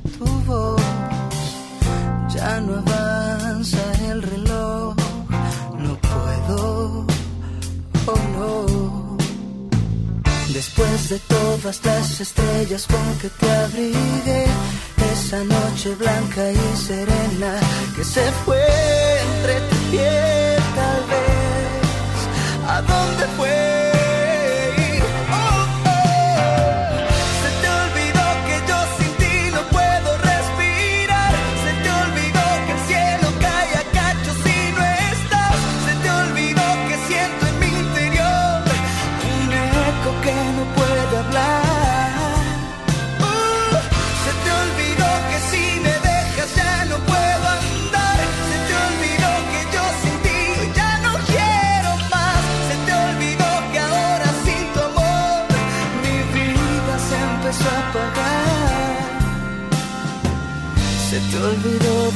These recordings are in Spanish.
Tu voz. Ya no avanza el reloj, no puedo, oh no. Después de todas las estrellas con que te abrigué, esa noche blanca y serena que se fue entre tu piel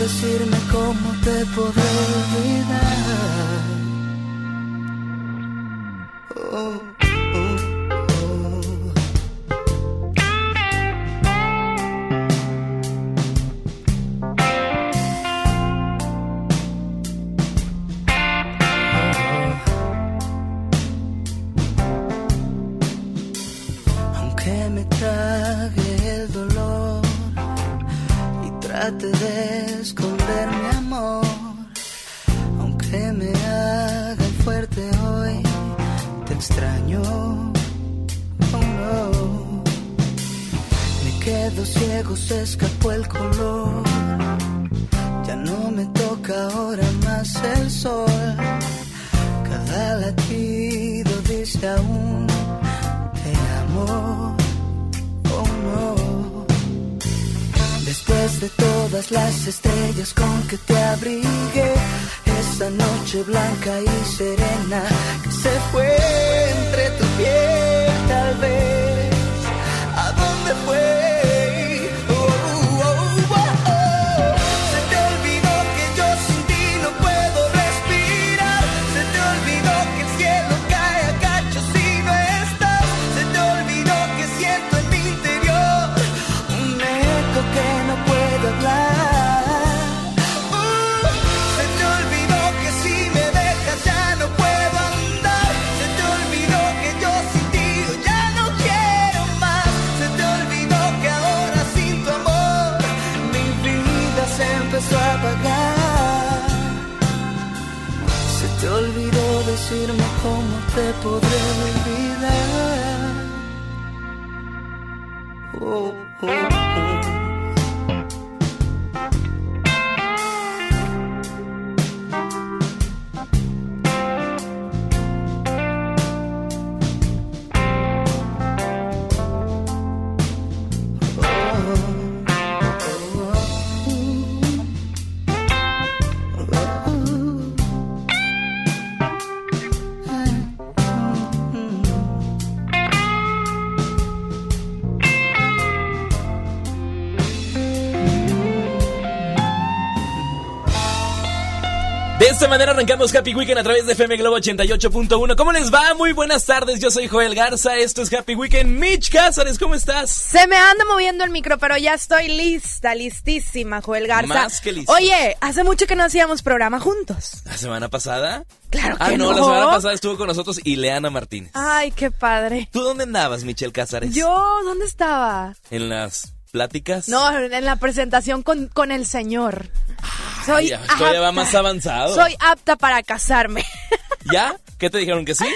decirme cómo te podré olvidar. Manera arrancamos Happy Weekend a través de FM Globo 88.1. ¿Cómo les va? Muy buenas tardes. Yo soy Joel Garza. Esto es Happy Weekend. Mitch Cázares, ¿cómo estás? Se me anda moviendo el micro, pero ya estoy lista, listísima, Joel Garza. Más que lista. Oye, hace mucho que no hacíamos programa juntos. ¿La semana pasada? Claro que Ah, no, no. la semana pasada estuvo con nosotros Ileana Martínez. Ay, qué padre. ¿Tú dónde andabas, Michelle Cázares? Yo, ¿dónde estaba? En las pláticas. No, en la presentación con, con el señor. Soy ya, esto ya va apta. más avanzado. Soy apta para casarme. ¿Ya? ¿Qué te dijeron que sí?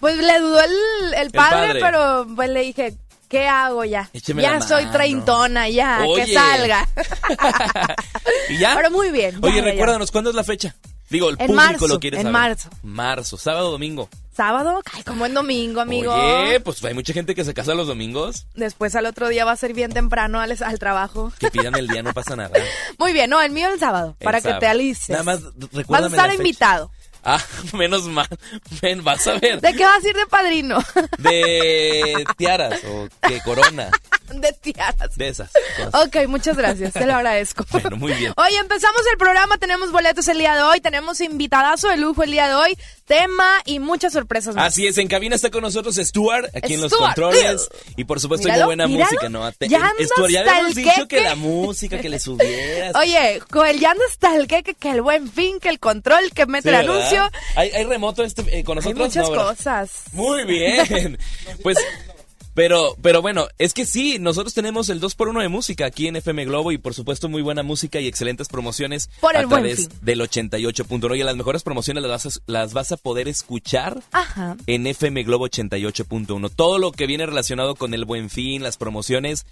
Pues le dudó el, el padre, padre. pero pues le dije, ¿qué hago ya? Écheme ya soy treintona, ya, Oye. que salga. ¿Y ya? Pero muy bien. Oye, ya, ya. recuérdanos, ¿cuándo es la fecha? Digo, el En público marzo, lo quiere en saber. marzo. Marzo, sábado, domingo. Sábado, ay, como en domingo, amigo. Oye, pues hay mucha gente que se casa los domingos. Después al otro día va a ser bien temprano al, al trabajo. Que pidan el día, no pasa nada. Muy bien, no, el mío el sábado, El para que te alices. Nada más Vas recuérdame a estar invitado. Ah, menos mal. Ven, vas a ver. ¿De qué vas a ir de padrino? De tiaras o que corona. de tiaras. De esas cosas. Ok, muchas gracias, te lo agradezco. Bueno, muy bien. Oye, empezamos el programa, tenemos boletos el día de hoy, tenemos invitadazo de lujo el día de hoy, tema y muchas sorpresas más. Así es, en cabina está con nosotros Stuart, aquí en los controles. Y por supuesto, hay Míralo, buena míralo. música, ¿no? Te- Ya anda Stuart, ya habíamos el dicho que queque. la música, que le subieras. Oye, Joel, ya anda hasta el que, que, el buen fin, que el control, que mete Sí, el anuncio. ¿Hay, hay remoto este, eh, con Hay nosotros? muchas No, ¿verdad? cosas. Muy bien. Pues, pero, pero bueno, es que sí, nosotros tenemos el 2x1 de música aquí en FM Globo y por supuesto muy buena música y excelentes promociones Por el a Buen través Fin. del 88.1. Y las mejores promociones las vas a, las vas a poder escuchar Ajá. en FM Globo 88.1. Todo lo que viene relacionado con el buen fin, las promociones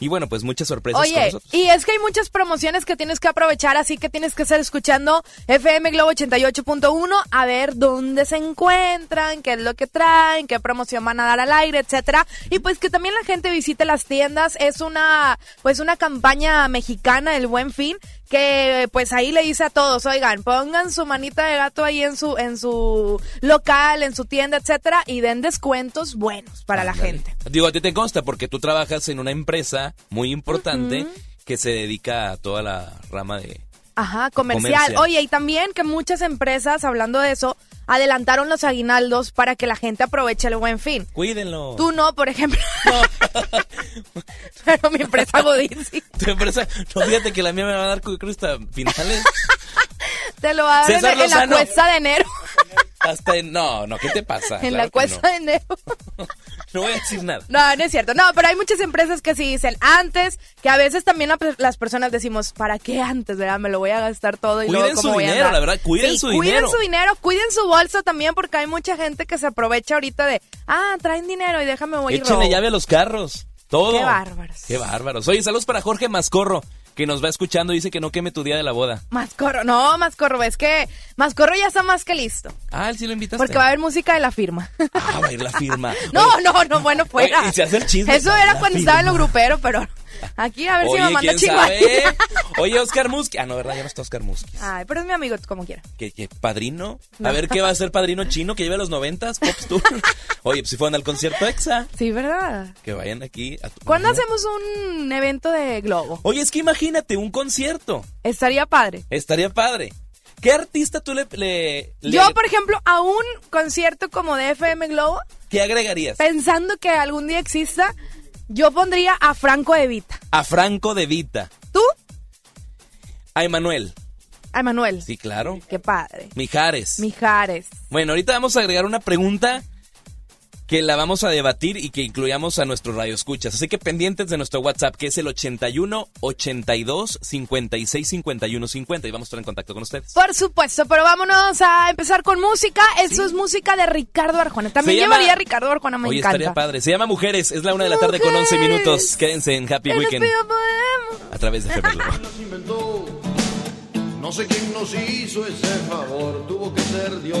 y bueno, pues muchas sorpresas con Oye, nosotros. y es que hay muchas promociones que tienes que aprovechar, así que tienes que estar escuchando FM Globo 88.1 a ver dónde se encuentran, qué es lo que traen, qué promoción van a dar al aire, etcétera. Y pues que también la gente visite las tiendas, es una pues una campaña mexicana el Buen Fin que pues ahí le dice a todos, oigan, pongan su manita de gato ahí en su en su local, en su tienda, etcétera y den descuentos buenos para la gente. Digo, a ti te consta porque tú trabajas en una empresa muy importante que se dedica a toda la rama de... Ajá, comercial. Comercial. Oye, y también que muchas empresas, hablando de eso, adelantaron los aguinaldos para que la gente aproveche el buen fin. Cuídenlo. Tú no, por ejemplo. Pero mi empresa Godín sí. Tu empresa, no, fíjate que la mía me va a dar hasta finales. Te lo va a dar en, la cuesta de enero. Hasta en, no, no, ¿qué te pasa? en Claro la cuesta no. de enero. No voy a decir nada. No, no es cierto. No, pero hay muchas empresas que sí dicen antes, que a veces también la- las personas decimos, ¿para qué antes, verdad? Me lo voy a gastar todo y Cuiden luego su cómo voy a dinero, la verdad, cuiden Sí, su Cuiden dinero. su dinero, cuiden su bolsa también porque hay mucha gente que se aprovecha ahorita de, ah, traen dinero y déjame voy y Échenle robo. llave a los carros. Todo. Qué bárbaros. Qué bárbaros. Oye, saludos para Jorge Mascorro, que nos va escuchando. Dice que no queme tu día de la boda. Mascorro, no, Mascorro, es que Mascorro ya está más que listo. Ah, él sí lo invitaste. Porque va a haber música de la firma. Ah, va a ir la firma. No, Oye, no, no, bueno, fuera. Oye, y se hace el chisme. Eso era cuando estaba en lo firma. grupero, pero aquí a ver si Oye, me manda ¿quién chingada. sabe? Oye, Oscar Musqui. Ah, no, ¿verdad? Ya no está Oscar Musqui. Ay, pero es mi amigo, como quiera. ¿Qué, qué, padrino? No. A ver qué va a ser padrino chino que lleve a los noventas, Pops Tour. Oye, pues si fueron al concierto EXA, Sí, ¿verdad? que vayan aquí. A tu- ¿Cuándo hacemos un evento de globo? Oye, es que imagínate un concierto. Estaría padre. Estaría padre. ¿Qué artista tú le, le, le- Yo, por ejemplo, a un concierto como de FM Globo, qué agregarías? pensando que algún día exista, yo pondría a Franco Evita. A Franco de Vita. ¿Tú? A Emanuel. A Emanuel. Sí, claro. Qué padre. Mijares. Mijares. Bueno, ahorita vamos a agregar una pregunta que la vamos a debatir y que incluyamos a nuestros radioescuchas. Así que pendientes de nuestro WhatsApp, que es el 81 82 56 51 50 y vamos a estar en contacto con ustedes. Por supuesto, pero vámonos a empezar con música. Eso es música de Ricardo Arjona. También Se llama- llevaría a Ricardo Arjona, me Oye, encanta. estaría padre. Se llama Mujeres, es la una de la tarde con 11 Mujeres. minutos. Quédense en Happy Weekend a través de inventó. No sé quién nos hizo ese favor, tuvo que ser Dios.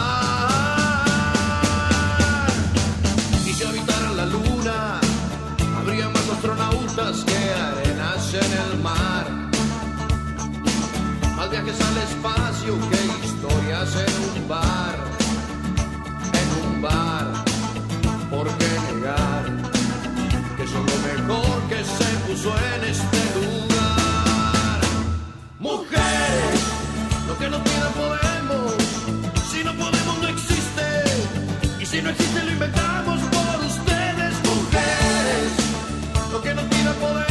Viajes al espacio que historias en un bar, en un bar. ¿Por qué negar que son lo mejor que se puso en este lugar? Mujeres, lo que nos pida podemos. Si no podemos, no existe. Y si no existe, lo inventamos por ustedes, mujeres. Lo que nos pida podemos.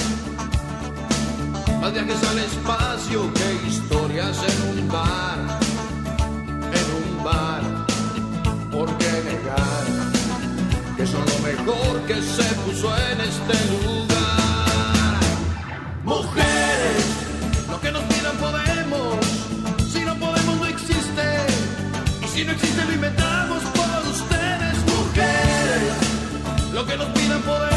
Más viajes al espacio que historias en un bar, en un bar. ¿Por qué negar que son lo mejor que se puso en este lugar? Mujeres, lo que nos pidan podemos. Si no podemos, no existe. Y si no existe, lo inventamos por ustedes, mujeres. Lo que nos pidan podemos.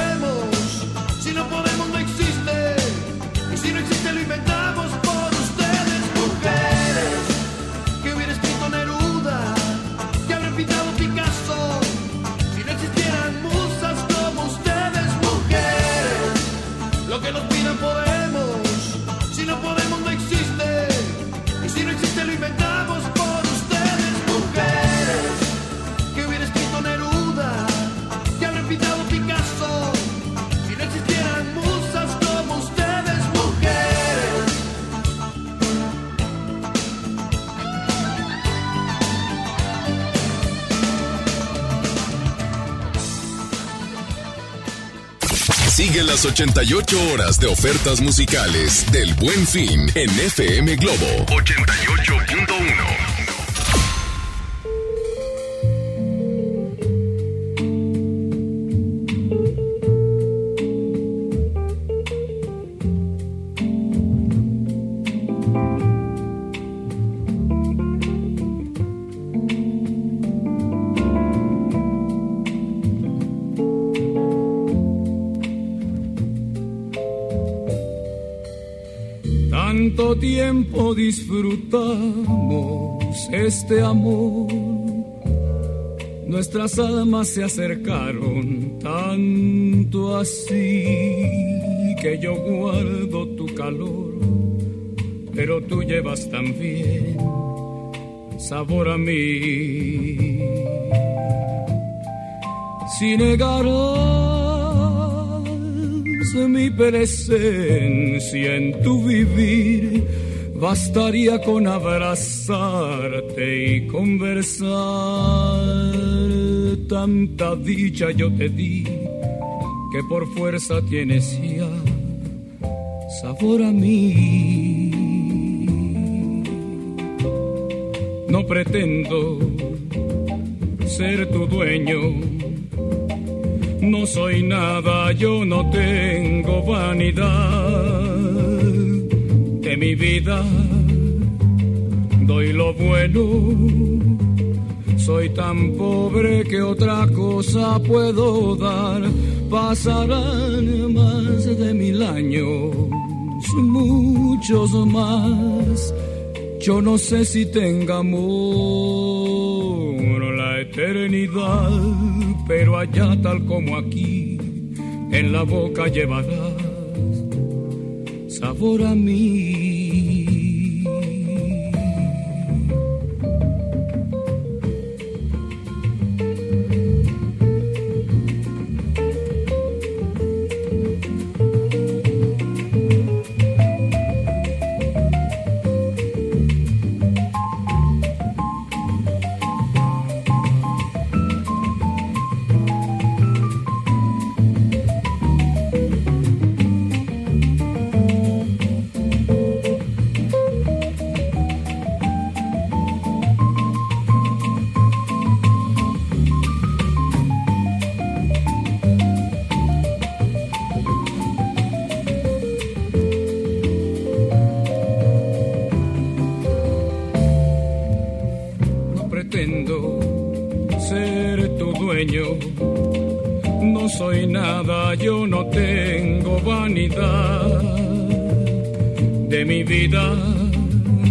Las 88 horas de ofertas musicales del Buen Fin en FM Globo 88.1. disfrutamos este amor. Nuestras almas se acercaron tanto así que yo guardo tu calor, pero tú llevas también sabor a mí. Si negarás mi presencia en tu vivir, bastaría con abrazarte y conversar. Tanta dicha yo te di que por fuerza tienes ya sabor a mí. No pretendo ser tu dueño no soy nada, yo no tengo vanidad mi vida. Doy lo bueno, soy tan pobre que otra cosa puedo dar. Pasarán más de mil años, muchos más. Yo no sé si tenga amor la eternidad pero allá tal como aquí, en la boca llevarás sabor a mí.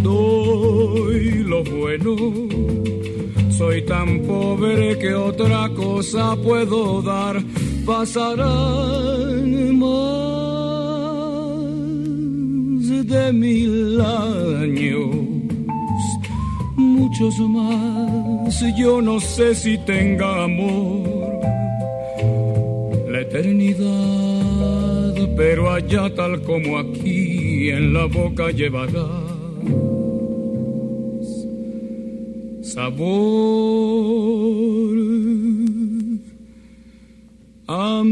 Doy lo bueno. Soy tan pobre que otra cosa puedo dar. Pasarán más de mil años muchos más. Yo no sé si tenga amor la eternidad, pero allá tal como aquí en la boca llevarás sabor a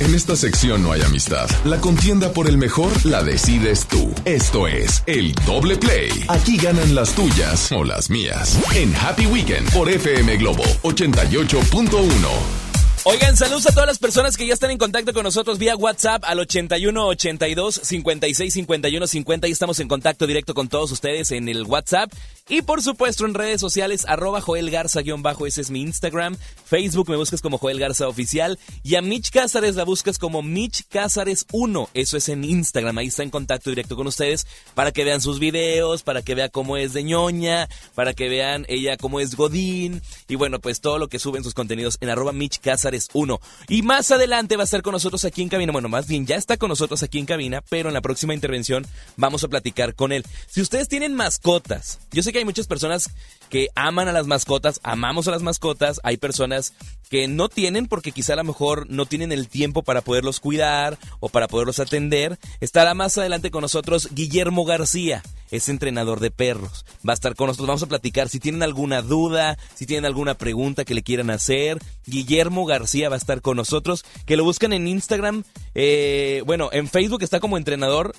En esta sección no hay amistad. La contienda por el mejor la decides. Esto es el doble play. Aquí ganan las tuyas o las mías. En Happy Weekend por FM Globo 88.1. Oigan, saludos a todas las personas que ya están en contacto con nosotros vía WhatsApp al 81 82 56 51 50. Y estamos en contacto directo con todos ustedes en el WhatsApp. Y por supuesto en redes sociales, arroba Joel Garza guion bajo, ese es mi Instagram. Facebook me buscas como Joel Garza Oficial. Y a Mitch Cázares la buscas como Mitch Cázares 1. Eso es en Instagram. Ahí está en contacto directo con ustedes para que vean sus videos, para que vea cómo es de ñoña, para que vean ella cómo es Godín. Y bueno, pues todo lo que suben sus contenidos en arroba Mitch Cázares 1. Y más adelante va a estar con nosotros aquí en cabina. Bueno, más bien ya está con nosotros aquí en cabina, pero en la próxima intervención vamos a platicar con él. Si ustedes tienen mascotas, yo sé que hay muchas personas que aman a las mascotas, amamos a las mascotas, hay personas que no tienen porque quizá a lo mejor no tienen el tiempo para poderlos cuidar o para poderlos atender. Estará más adelante con nosotros Guillermo García, es entrenador de perros. Va a estar con nosotros, vamos a platicar si tienen alguna duda, si tienen alguna pregunta que le quieran hacer. Guillermo García va a estar con nosotros, que lo buscan en Instagram, eh, bueno, en Facebook está como entrenador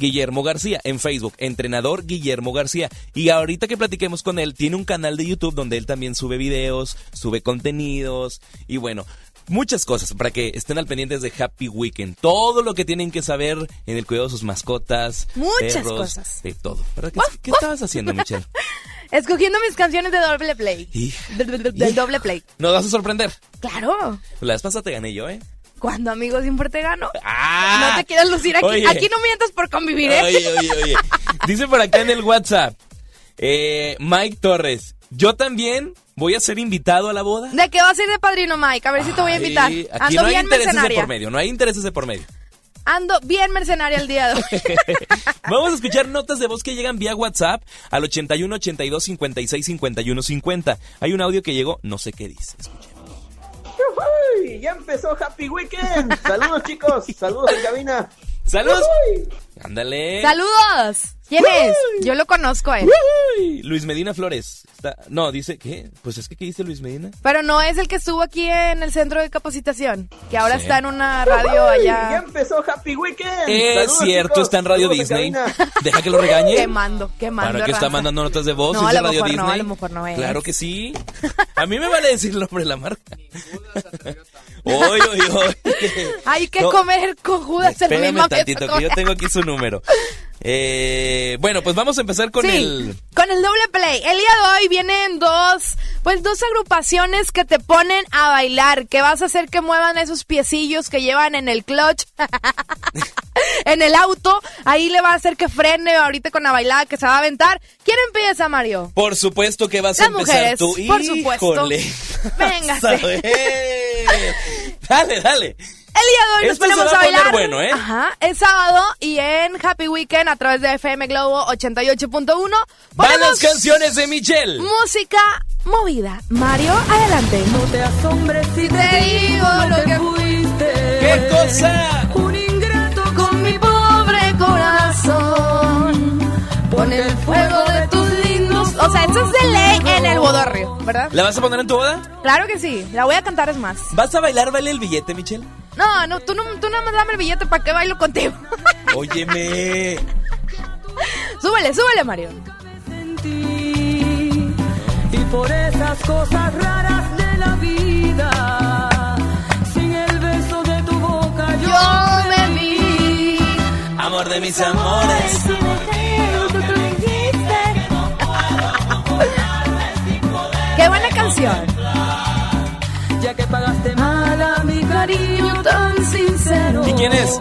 Guillermo García en Facebook, entrenador Guillermo García. Y ahorita que platiquemos con él, tiene un canal de YouTube donde él también sube videos, sube contenidos y bueno, muchas cosas para que estén al pendientes de Happy Weekend. Todo lo que tienen que saber en el cuidado de sus mascotas, Muchas perros, cosas. de todo. ¿Pero ¿Qué, qué estabas haciendo, Michelle? Escogiendo mis canciones de doble play. Del doble play. Nos vas a sorprender. Claro. La vez pasada te gané yo, ¿eh? Cuando amigos siempre te gano. ¡Ah! No te quieras lucir aquí. Oye. Aquí no mientas por convivir, ¿eh? Oye, oye, oye. Dice por acá en el WhatsApp, eh, Mike Torres, yo también voy a ser invitado a la boda. ¿De qué vas a ir de padrino, Mike? A ver si te voy a invitar. Ay, Aquí Ando no hay bien intereses de por medio, no hay intereses de por medio. Ando bien mercenaria el día de hoy. Vamos a escuchar notas de voz que llegan vía WhatsApp al 81 82 56 51 50. Hay un audio que llegó, no sé qué dice. Escuchen. ¡Uy! Ya empezó Happy Weekend. Saludos chicos, saludos en cabina. ¡Saludos! Ándale. ¡Saludos! ¿Quién es? Yo lo conozco a él. Uy, Luis Medina Flores. Está- no, dice, ¿qué? Pues es que, ¿qué dice Luis Medina? Pero no es el que estuvo aquí en el centro de capacitación, que ahora Sí. está en una radio ¡Uy! Ya allá. empezó Happy Weekend. Es Saludos, cierto, chicos. está en Radio Saludos Disney. Deja que lo regañe. Quemando, quemando. ¿Para qué está mandando notas de voz? No, ¿Es a lo Radio mejor no, Disney? a lo mejor no es. Claro que sí. A mí me vale decir el nombre de la marca. Oy, oy, oy. Hay que No, comer con Judas el Espérame mismo tantito, que yo tengo aquí su número. Eh, bueno, pues vamos a empezar con sí, el... con el doble play. El día de hoy vienen dos, pues dos agrupaciones que te ponen a bailar, que vas a hacer que muevan esos piecillos que llevan en el clutch, en el auto. Ahí le va a hacer que frene ahorita con la bailada que se va a aventar. ¿Quién empieza, Mario? Por supuesto que vas a empezar mujeres, tú. por supuesto. Híjole. Véngase. Vas a ver. Dale, dale. El día de hoy nos Esto se ponemos va a poner bailar. bueno, ¿eh? Ajá. Es sábado y en Happy Weekend a través de FM Globo 88.1 Van las canciones de Michelle. música movida. Mario, adelante. No te asombres si te Te digo lo que fuiste. ¿Qué cosa? Un ingrato con mi pobre corazón. Pon el fuego. O sea, eso es de ley en el bodorrio, ¿verdad? ¿La vas a poner en tu boda? Claro que sí. La voy a cantar es más. ¿Vas a bailar, vale el billete, Michelle? No, no, tú no, tú nada más dame el billete para que bailo contigo. Óyeme. súbele, súbele, Mario. sentí y por esas cosas raras de la vida. Sin el beso de tu boca yo, Yo me vi. Amor de mis amores. Qué buena canción. ya que pagaste mal a mi cariño tan sincero. ¿Y quién es?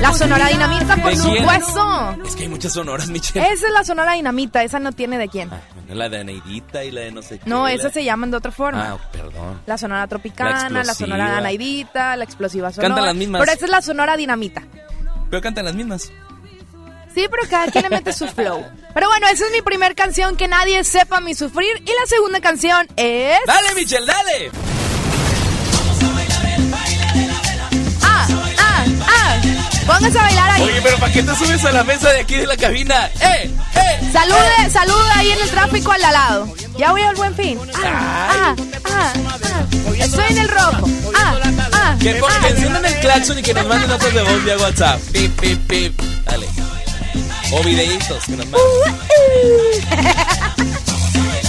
La no Sonora Dinamita, por supuesto. Es que hay muchas sonoras, Michelle. Esa es la Sonora Dinamita, esa no tiene de quién. Ah, bueno, la de Aneidita y la de no sé qué. No, la- esas se llaman de otra forma. Ah, perdón. La Sonora Tropicana, la, explosiva. Sonora Anaidita, la Explosiva Sonora. Cantan las mismas. Pero esa es la Sonora Dinamita. Pero cantan las mismas. Sí, pero cada quien le mete su flow. Pero bueno, esa es mi primer canción, Que Nadie Sepa Mi Sufrir. Y la segunda canción es... ¡Dale, Michelle, dale! ¡Ah, ah, ah! Póngase a bailar ahí. Oye, pero ¿para qué te subes a la mesa de aquí de la cabina? ¡Eh, eh! Salude, salude ahí en el tráfico al lado. Ya voy al buen fin. Ah, ah, ah, ah. Estoy en el rojo. Ah, ah. Que, ah. que enciendan el claxon y que nos manden notas de voz vía WhatsApp. Pip, pip, pip. Dale. O videitos que nos.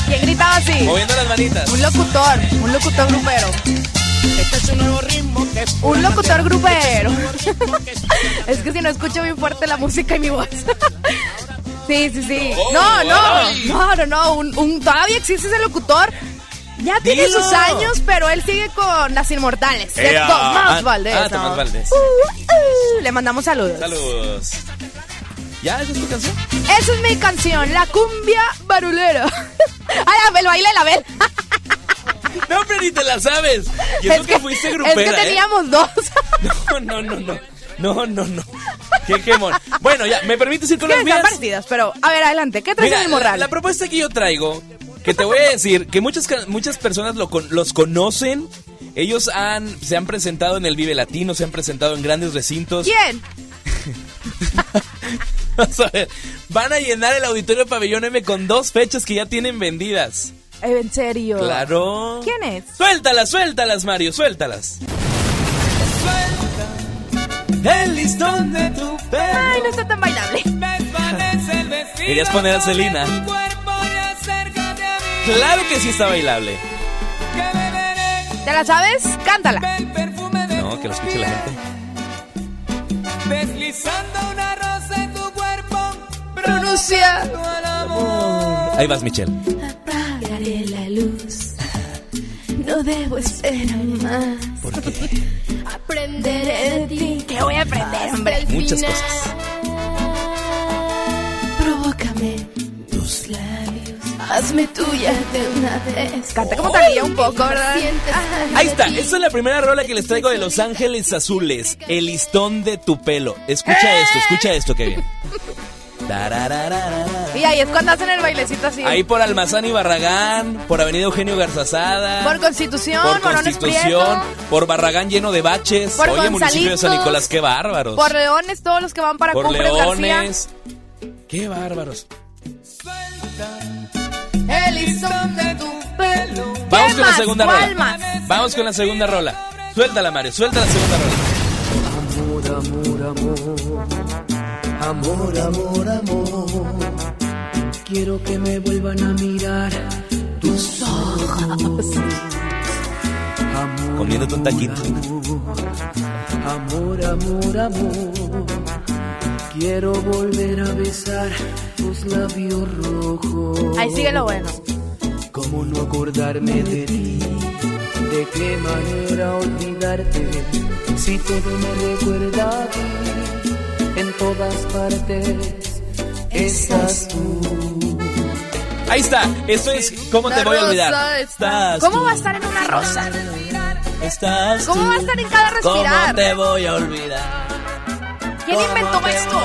¿Quién gritaba así? Moviendo las manitas. Un locutor, un locutor grupero. Un locutor grupero. es que si no escucho bien fuerte la música y mi voz. sí, sí, sí. Oh, No, no, no, no, no. Un, un- todavía existe ese locutor. Ya tiene Dilo. sus años, pero él sigue con las inmortales. Tomás Ah, Valdés. ah, ¿no? Tomás Valdés. Uh, uh, le mandamos saludos. Saludos. ¿Ya? ¿Esa es tu canción? Esa es mi canción, la cumbia barulera. Ay, el baile de la Bel. No, pero ni te la sabes. Y eso que, fuiste grupera, Es que ¿eh? teníamos dos. No, no, no, no. No, no, no. Qué quemón. Bueno, ya, ¿me permites ir con las mías? partidas, pero a ver, adelante. ¿Qué traes Mira, en el morral? la propuesta que yo traigo, que te voy a decir, que muchas, muchas personas lo los conocen. Ellos han, se han presentado en el Vive Latino, se han presentado en grandes recintos. ¿Quién? Vamos a ver, van a llenar el auditorio Pabellón M con dos fechas que ya tienen vendidas. Eh, ¿En serio? Claro. ¿Quién es? Suéltalas, suéltalas, Mario, suéltalas. El listón de tu Ay, no está tan bailable. Querías poner a Celina. Claro que sí está bailable. ¿Te la sabes? Cántala. No, que lo escuche la gente. Deslizando una Pronuncia. al amor. Ahí vas, Michelle. Apagaré la luz. No debo esperar más. ¿Por qué? Aprenderé de ti. ¿Qué voy a aprender, hombre? Muchas cosas. Provócame tus labios. Hazme tuya de una vez. Canta como Talía un poco, ¿verdad? Sientes Ahí está, esta es la primera rola que les traigo de Los Ángeles Azules, El listón de tu pelo. Escucha esto, escucha esto que bien. Tararararara. Y ahí es cuando hacen el bailecito así. Ahí por Almazán y Barragán, por Avenida Eugenio Garzazada, Por Constitución, por Constitución, Prieto, por Barragán lleno de baches. Por Oye, municipio de San Nicolás, qué bárbaros. por Leones, todos los que van para Por Cumbres García. Leones. Qué bárbaros. El listón de tu pelo. Vamos ¿Qué con la segunda ¿Cuál rola. más? Vamos con la segunda rola. Suéltala, Mario, suelta la segunda rola. Amor, amor, amor, amor, amor, amor. Quiero que me vuelvan a mirar tus ojos. Amor, Comiéndote un taquito. amor, amor, amor. Quiero volver a besar tus labios rojos. Ahí sigue lo bueno. ¿Cómo no acordarme de ti? ¿De qué manera olvidarte? Si todo me recuerda a ti, en todas partes estás tú. Ahí está, esto es ¿Cómo te voy a olvidar? Estás ¿Cómo va a estar en una rosa? Estás ¿Cómo va a estar en cada respirar? ¿Cómo te voy a olvidar? ¿Quién inventó esto?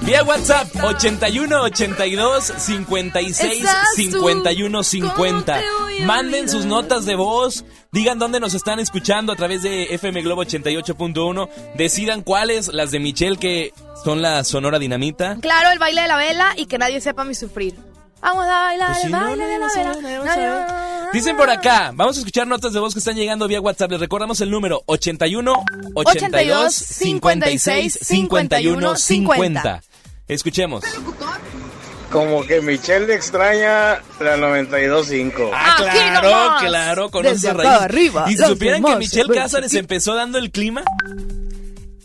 Vía WhatsApp 81 82 56 Estás tú. 51 50. ¿Cómo te voy a Manden sus notas de voz, digan dónde nos están escuchando a través de FM Globo 88.1, decidan cuáles, las de Michelle que son la Sonora Dinamita. Claro, el baile de la vela y que nadie sepa mi sufrir. Vamos a bailar Pues el si baile no, de la sé. Dicen por acá, vamos a escuchar notas de voz que están llegando vía WhatsApp. Les recordamos el número 81 82 56 51 50. Escuchemos. Como que Michelle extraña la 92.5. Ah, Aquí claro, nomás. claro, conoce a raíz. arriba, y supieran que Michelle Cázares empezó dando el clima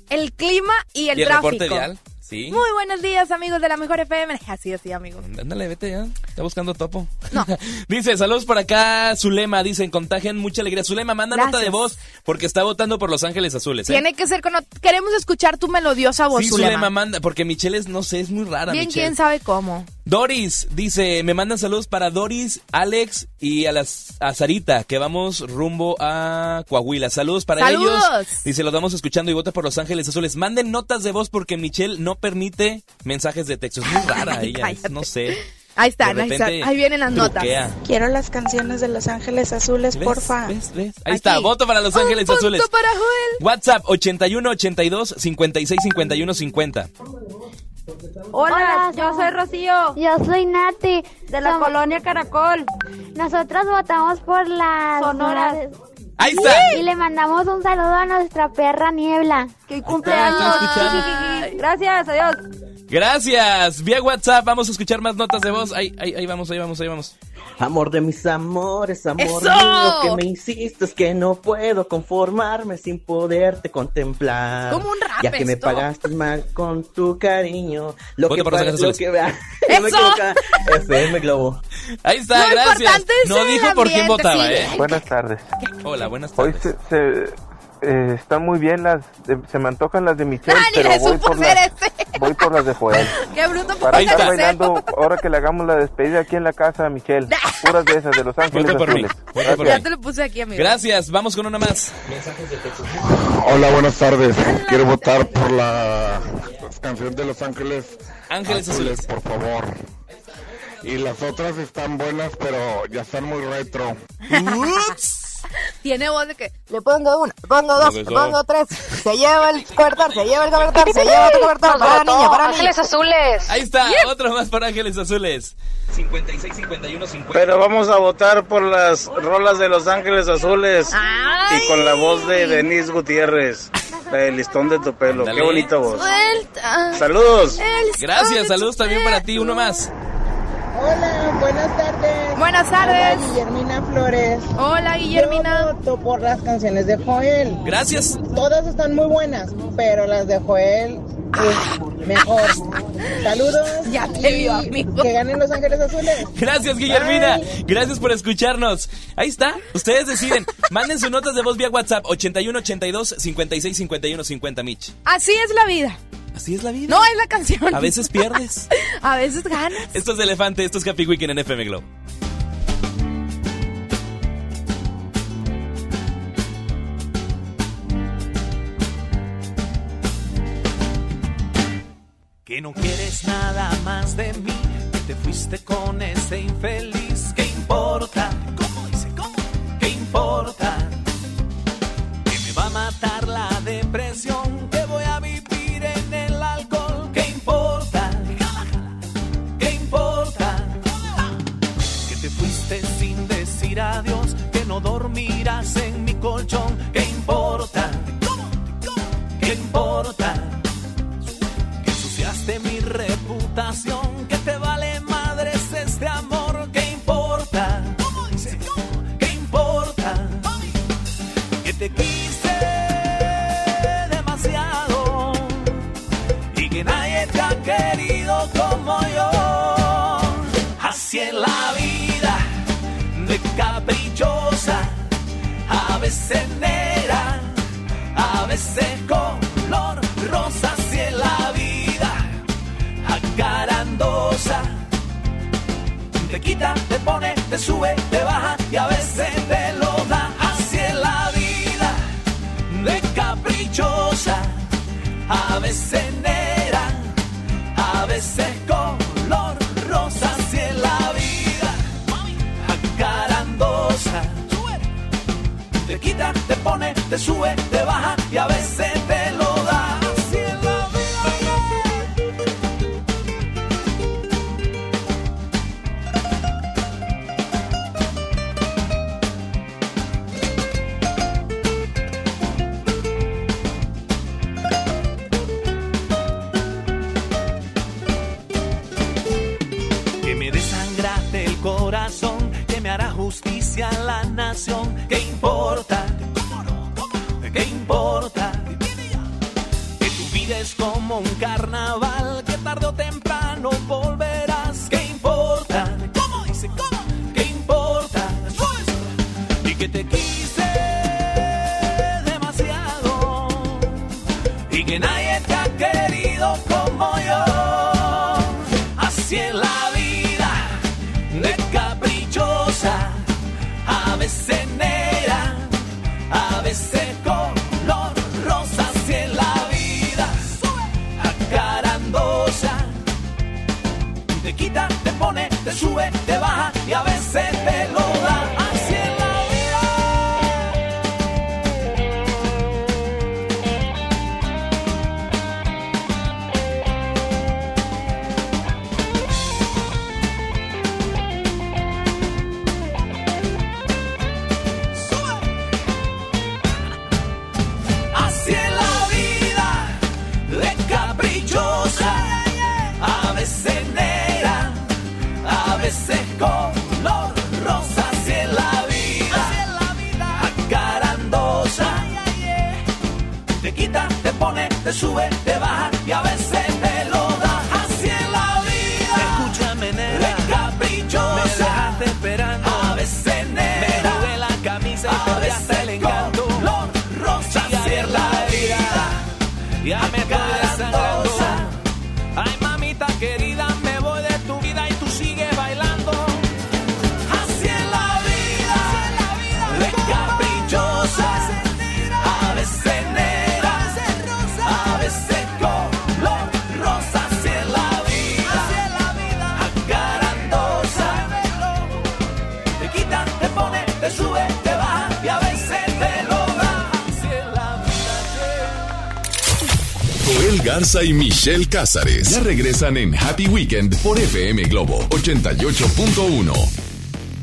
El clima y el, y el tráfico. reporte vial. Sí. Muy buenos días, amigos de la Mejor FM. Así, así, amigos. Ándale, vete ya. Está buscando topo. No. dice, saludos por acá, Zulema. Dicen, contagian mucha alegría. Zulema, manda nota de voz porque está votando por Los Ángeles Azules. ¿eh? Tiene que ser con... Queremos escuchar tu melodiosa voz, Sí, Zulema. Zulema manda, porque Michelle es, no sé, es muy rara. Bien, Michelle. quién sabe cómo. Doris dice, me mandan saludos para Doris, Alex y a las a Sarita, que vamos rumbo a Coahuila. Saludos para ¡Saludos! ellos. Dice, los vamos escuchando y vota por Los Ángeles Azules. Manden notas de voz porque Michelle no permite mensajes de texto. Es muy rara ella, es- no sé. Ahí están, ahí están. repente Ahí vienen las truquea. notas. Quiero las canciones de Los Ángeles Azules, ¿Ves? porfa. ¿Ves? ¿Ves? Ahí está, voto para Los Un Ángeles punto Azules. para Joel. WhatsApp 81 82 56 51 50. Hola, yo soy Rocío. Yo soy Nati. De la colonia Caracol. Nosotros votamos por las Sonoras. Ahí está. Y le mandamos un saludo a nuestra perra Niebla. Que cumpleaños. Gracias, adiós. Gracias. Vía WhatsApp vamos a escuchar más notas de voz. Ahí, ahí, ahí vamos, ahí vamos, ahí vamos. Amor de mis amores, amor ¡Eso! mío, que me hiciste es que no puedo conformarme sin poderte contemplar. Como un rap Ya que me pagaste mal con tu cariño. Lo Voto que por Los pa- Ángeles lo que vea. Me. FM Globo. Ahí está, Lo gracias. No dijo por quién votaba, sí. ¿eh? Buenas tardes. Hola, buenas Hoy tardes. se, se- eh, están muy bien las, de- se me antojan las de Michelle, pero voy por, las, este. voy por las de Joel. Qué bruto Para por estar ser bailando, ahora que le hagamos la despedida aquí en la casa a Michelle. Puras de esas, de Los Ángeles Voto por mí. Azules. Ya te lo puse aquí, amigo. Gracias, vamos con una más. Hola, buenas tardes. Quiero votar por la canción de Los Ángeles Ángeles Azules. por favor. Y las otras están buenas, pero ya están muy retro. Tiene voz de que... Le pongo uno, le pongo dos, le pongo tres. Se lleva el cobertor, se lleva el cobertor, se lleva el cobertor. Para la niña, para niña. Ángeles Azules. Ahí está, otro más para Ángeles Azules. 56 51 50. Pero vamos a votar por las rolas de Los Ángeles Azules. ¡Ay! Y con la voz de Denise Gutiérrez. Del listón de tu pelo. Dale. Qué bonita voz. Suelta. Saludos. el Gracias, saludos también para ti, uno más. Hola, buenas tardes. Buenas tardes. Hola, Guillermina Flores. Hola, Guillermina. Yo voto por las canciones de Joel. Gracias. Todas están muy buenas, pero las de Joel es mejor. Saludos. Ya te y vio, amigo. Que ganen Los Ángeles Azules. Gracias, Guillermina. Gracias por escucharnos. Ahí está. Ustedes deciden. Manden sus notas de voz vía WhatsApp 81 82 56 51 50, Mitch. Así es la vida. Así es la vida. No es la canción. A veces pierdes. A veces ganas. Esto es Elefante, esto es Happy Weekend en FM Globo. Que no quieres nada más de mí, que te fuiste con ese infeliz. ¿Qué importa? ¿Cómo dice? ¿Cómo? ¿Qué importa? Que me va a matar la depresión, sube, te baja y a veces Y Michelle Cázares ya regresan en Happy Weekend por FM Globo 88.1.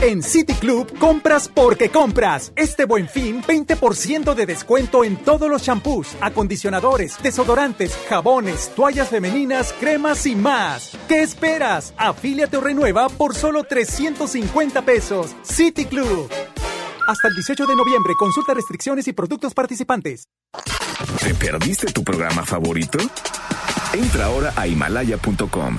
En City Club compras porque compras. Este buen fin, 20% de descuento en todos los champús, acondicionadores, desodorantes, jabones, toallas femeninas, cremas y más. ¿Qué esperas? Afíliate o renueva por solo 350 pesos. City Club. Hasta el 18 de noviembre, consulta restricciones y productos participantes. ¿Te perdiste tu programa favorito? Entra ahora a himalaya.com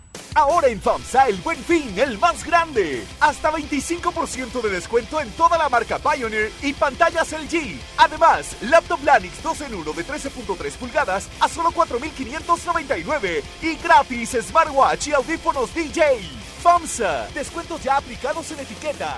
Ahora en FAMSA el buen fin, el más grande. Hasta 25% de descuento en toda la marca Pioneer y pantallas LG. Además, laptop Lanix 2 en 1 de 13.3 pulgadas a solo 4.599. Y gratis smartwatch y audífonos DJ. FAMSA, descuentos ya aplicados en etiqueta.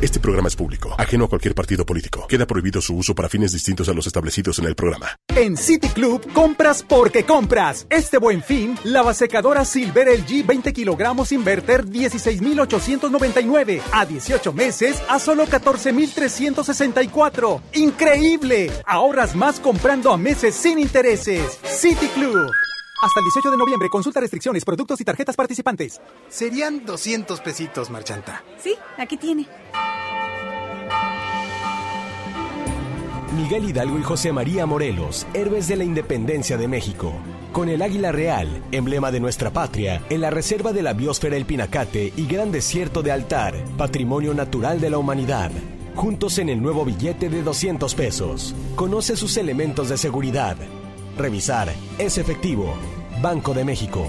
Este programa es público, ajeno a cualquier partido político. Queda prohibido su uso para fines distintos a los establecidos en el programa. En City Club compras porque compras. Este buen fin, la secadora Silver LG 20 kilogramos inverter 16,899 a 18 meses a solo 14,364. ¡Increíble! Ahorras más comprando a meses sin intereses. City Club. Hasta el 18 de noviembre, consulta restricciones, productos y tarjetas participantes. Serían 200 pesitos, Marchanta. Sí, aquí tiene. Miguel Hidalgo y José María Morelos, héroes de la independencia de México. Con el águila real, emblema de nuestra patria, en la reserva de la biosfera El Pinacate y Gran Desierto de Altar, patrimonio natural de la humanidad. Juntos en el nuevo billete de 200 pesos. Conoce sus elementos de seguridad. Revisar. Es efectivo. Banco de México.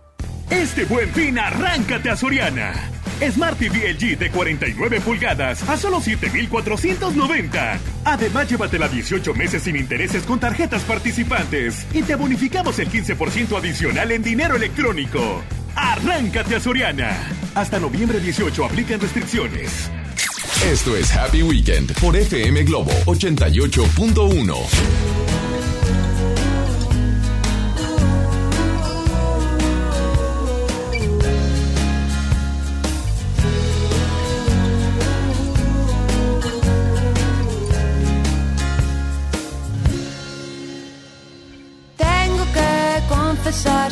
Este buen fin, arráncate a Soriana. Smart TV LG de 49 pulgadas a solo 7,490. Además, llévatela 18 meses sin intereses con tarjetas participantes y te bonificamos el 15% adicional en dinero electrónico. Arráncate a Soriana. Hasta noviembre 18 aplican restricciones. Esto es Happy Weekend por FM Globo 88.1.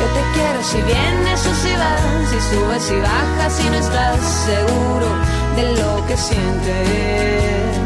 Yo te quiero si vienes o si vas, si subes y bajas y no estás seguro de lo que sientes.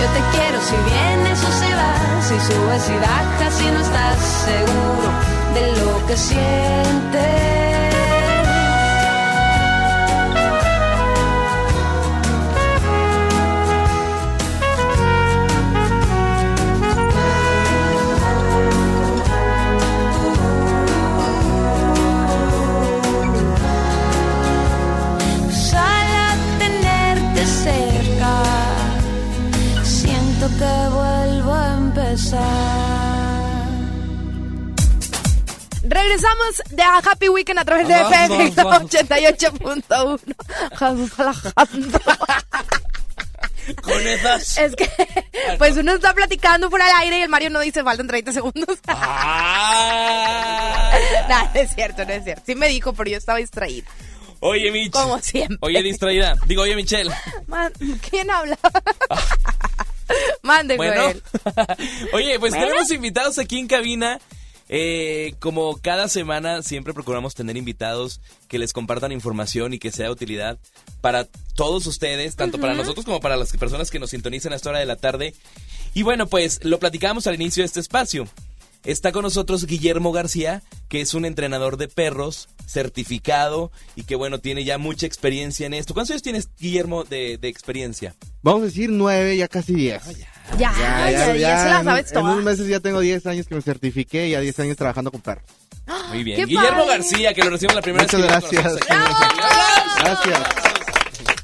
Yo te quiero si vienes o si vas, si subes y bajas y no estás seguro de lo que sientes. A Happy Weekend a través de FM vamos. 88.1. Jesús Alejandro. Con esas. Es que, pues uno está platicando por al aire y el Mario no dice faltan 30 segundos. Ah. no, no es cierto, no es cierto. Sí me dijo, pero yo estaba distraída. Oye, Mich. Como siempre. Oye, distraída. Digo, oye, Michelle. Man, ¿Quién habla? Mande, Bueno, oye, pues ¿Bueno? tenemos invitados aquí en cabina. Eh, como cada semana siempre procuramos tener invitados que les compartan información y que sea de utilidad para todos ustedes, tanto para nosotros como para las personas que nos sintonizan a esta hora de la tarde. Y bueno, pues lo platicábamos al inicio de este espacio. Está con nosotros Guillermo García, que es un entrenador de perros certificado y que bueno, tiene ya mucha experiencia en esto. ¿Cuántos años tienes, Guillermo, de, de experiencia? Vamos a decir nueve, ya casi diez. Ya, ya, ya, ya se la en- sabes En toda. unos meses ya tengo 10 años que me certifiqué y ya 10 años trabajando con perros. Muy bien. ¡Qué Guillermo padre! García, que lo recibimos la primera Muchas vez. con gracias.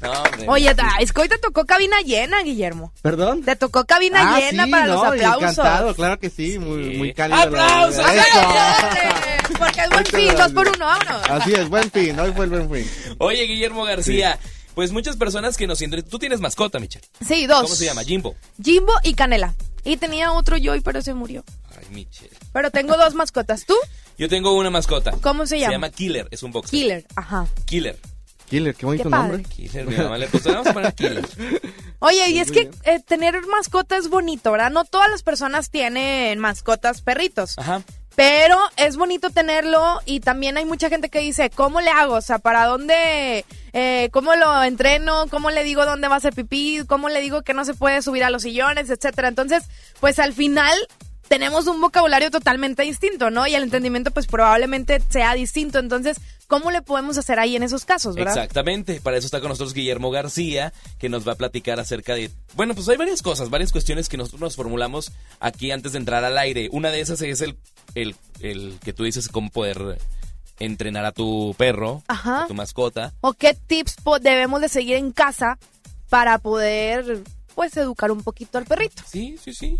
No. Oye, es que hoy te tocó cabina llena, Guillermo. ¿Perdón? Te tocó cabina Ah, llena sí, para no, los aplausos. Encantado, claro que sí, muy, muy cálido. la- ¡Aplausos! Eso. Porque es buen fin, dos por uno, vámonos. Así es, buen fin, hoy fue el buen fin. Oye, Guillermo García, pues muchas personas que nos sienten... Tú tienes mascota, Michelle. Sí, dos. ¿Cómo se llama? Jimbo. Jimbo y Canela. Y tenía otro Joy, pero se murió. Ay, Michelle. Pero tengo dos mascotas. ¿Tú? Yo tengo una mascota. ¿Cómo se llama? Se llama Killer, es un boxer. Killer. Ajá. Killer. Killer, qué bonito Qué padre. nombre. Killer, mi mamá le puso, vamos a poner Killer. Oye, y es que eh, tener mascota es bonito, ¿verdad? No todas las personas tienen mascotas perritos. Ajá. Pero es bonito tenerlo y también hay mucha gente que dice, ¿cómo le hago? O sea, ¿para dónde? Eh, ¿Cómo lo entreno? ¿Cómo le digo dónde va a hacer pipí? ¿Cómo le digo que no se puede subir a los sillones, etcétera? Entonces, pues al final tenemos un vocabulario totalmente distinto, ¿no? Y el entendimiento pues probablemente sea distinto. Entonces, ¿cómo le podemos hacer ahí en esos casos, verdad? Exactamente, para eso está con nosotros Guillermo García, que nos va a platicar acerca de... Bueno, pues hay varias cosas, varias cuestiones que nosotros nos formulamos aquí antes de entrar al aire. Una de esas es el, el, el que tú dices cómo poder entrenar a tu perro, Ajá. a tu mascota. ¿O qué tips debemos de seguir en casa para poder, pues, educar un poquito al perrito? Sí, sí, sí.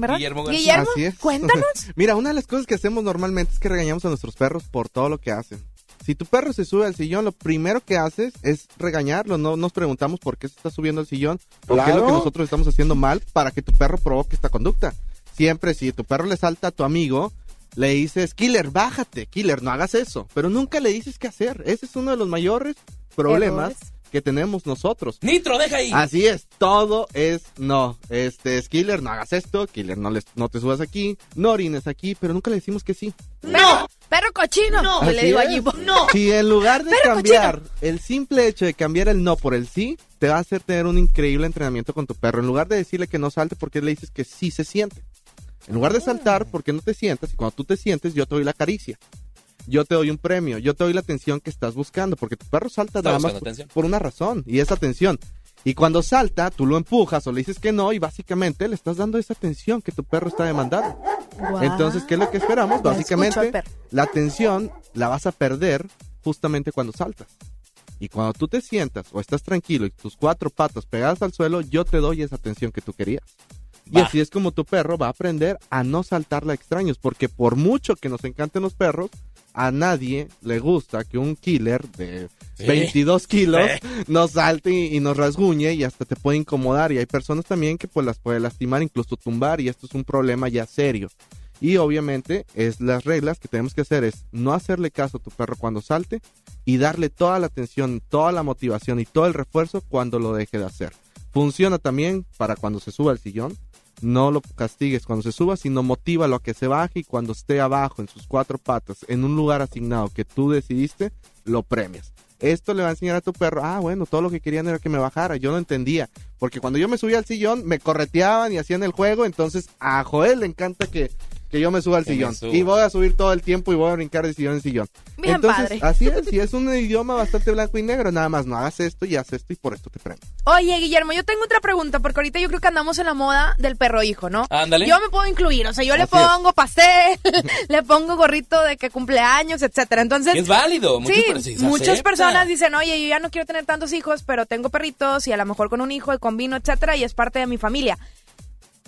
¿Verdad? Guillermo Guillermo, Así es. cuéntanos. Mira, una de las cosas que hacemos normalmente es que regañamos a nuestros perros por todo lo que hacen. Si tu perro se sube al sillón, lo primero que haces es regañarlo. No nos preguntamos por qué se está subiendo al sillón, o qué es lo que nosotros estamos haciendo mal para que tu perro provoque esta conducta. Siempre, si tu perro le salta a tu amigo, le dices, Killer, bájate, Killer, no hagas eso. Pero nunca le dices qué hacer. Ese es uno de los mayores problemas Errores. Que tenemos nosotros. Nitro, deja ahí. Así es, todo es no. Este es Killer, no hagas esto, Killer, no, les, no te subas aquí, no orines aquí, pero nunca le decimos que sí. ¡No! ¡Perro cochino! Yo le digo a es. Jimbo. Si en lugar de Perro cambiar el simple hecho de cambiar el no por el sí, te va a hacer tener un increíble entrenamiento con tu perro. En lugar de decirle que no salte, porque le dices que sí se siente. En lugar de saltar, porque no te sientas, y cuando tú te sientes, yo te doy la caricia. Yo te doy un premio, yo te doy la atención que estás buscando, porque tu perro salta nada más por, atención. por una razón, y es atención. Y cuando salta, tú lo empujas o le dices que no, y básicamente le estás dando esa atención que tu perro está demandando. Entonces, ¿qué es lo que esperamos? Básicamente, la atención la vas a perder justamente cuando saltas. Y cuando tú te sientas o estás tranquilo y tus cuatro patas pegadas al suelo, yo te doy esa atención que tú querías. Y así es como tu perro va a aprender a no saltarle a extraños, porque por mucho que nos encanten los perros, a nadie le gusta que un killer de Sí. 22 kilos nos salte y, y nos rasguñe y hasta te puede incomodar. Y hay personas también que pues las puede lastimar, incluso tumbar, y esto es un problema ya serio. Y obviamente es las reglas que tenemos que hacer es no hacerle caso a tu perro cuando salte y darle toda la atención, toda la motivación y todo el refuerzo cuando lo deje de hacer. Funciona también para cuando se suba al sillón. No lo castigues cuando se suba, sino motívalo a que se baje y cuando esté abajo en sus cuatro patas, en un lugar asignado que tú decidiste, lo premias. Esto le va a enseñar a tu perro, ah, bueno, todo lo que querían era que me bajara, yo no entendía, porque cuando yo me subía al sillón me correteaban y hacían el juego, entonces a Joel le encanta que, que yo me suba al Que sillón. suba. Y voy a subir todo el tiempo y voy a brincar de sillón en sillón. Bien entonces, padre. así es, y es un idioma bastante blanco y negro, nada más no hagas esto y haz esto y por esto te premio. Oye, Guillermo, yo tengo otra pregunta, porque ahorita yo creo que andamos en la moda del perro hijo, ¿no? Ándale. Yo me puedo incluir, o sea, yo le es. pongo pastel, le pongo gorrito de que cumpleaños, etcétera. Entonces, Es válido, muchos sí, se muchas acepta. personas dicen, oye, yo ya no quiero tener tantos hijos, pero tengo perritos y a lo mejor con un hijo y con vino, etcétera, y es parte de mi familia.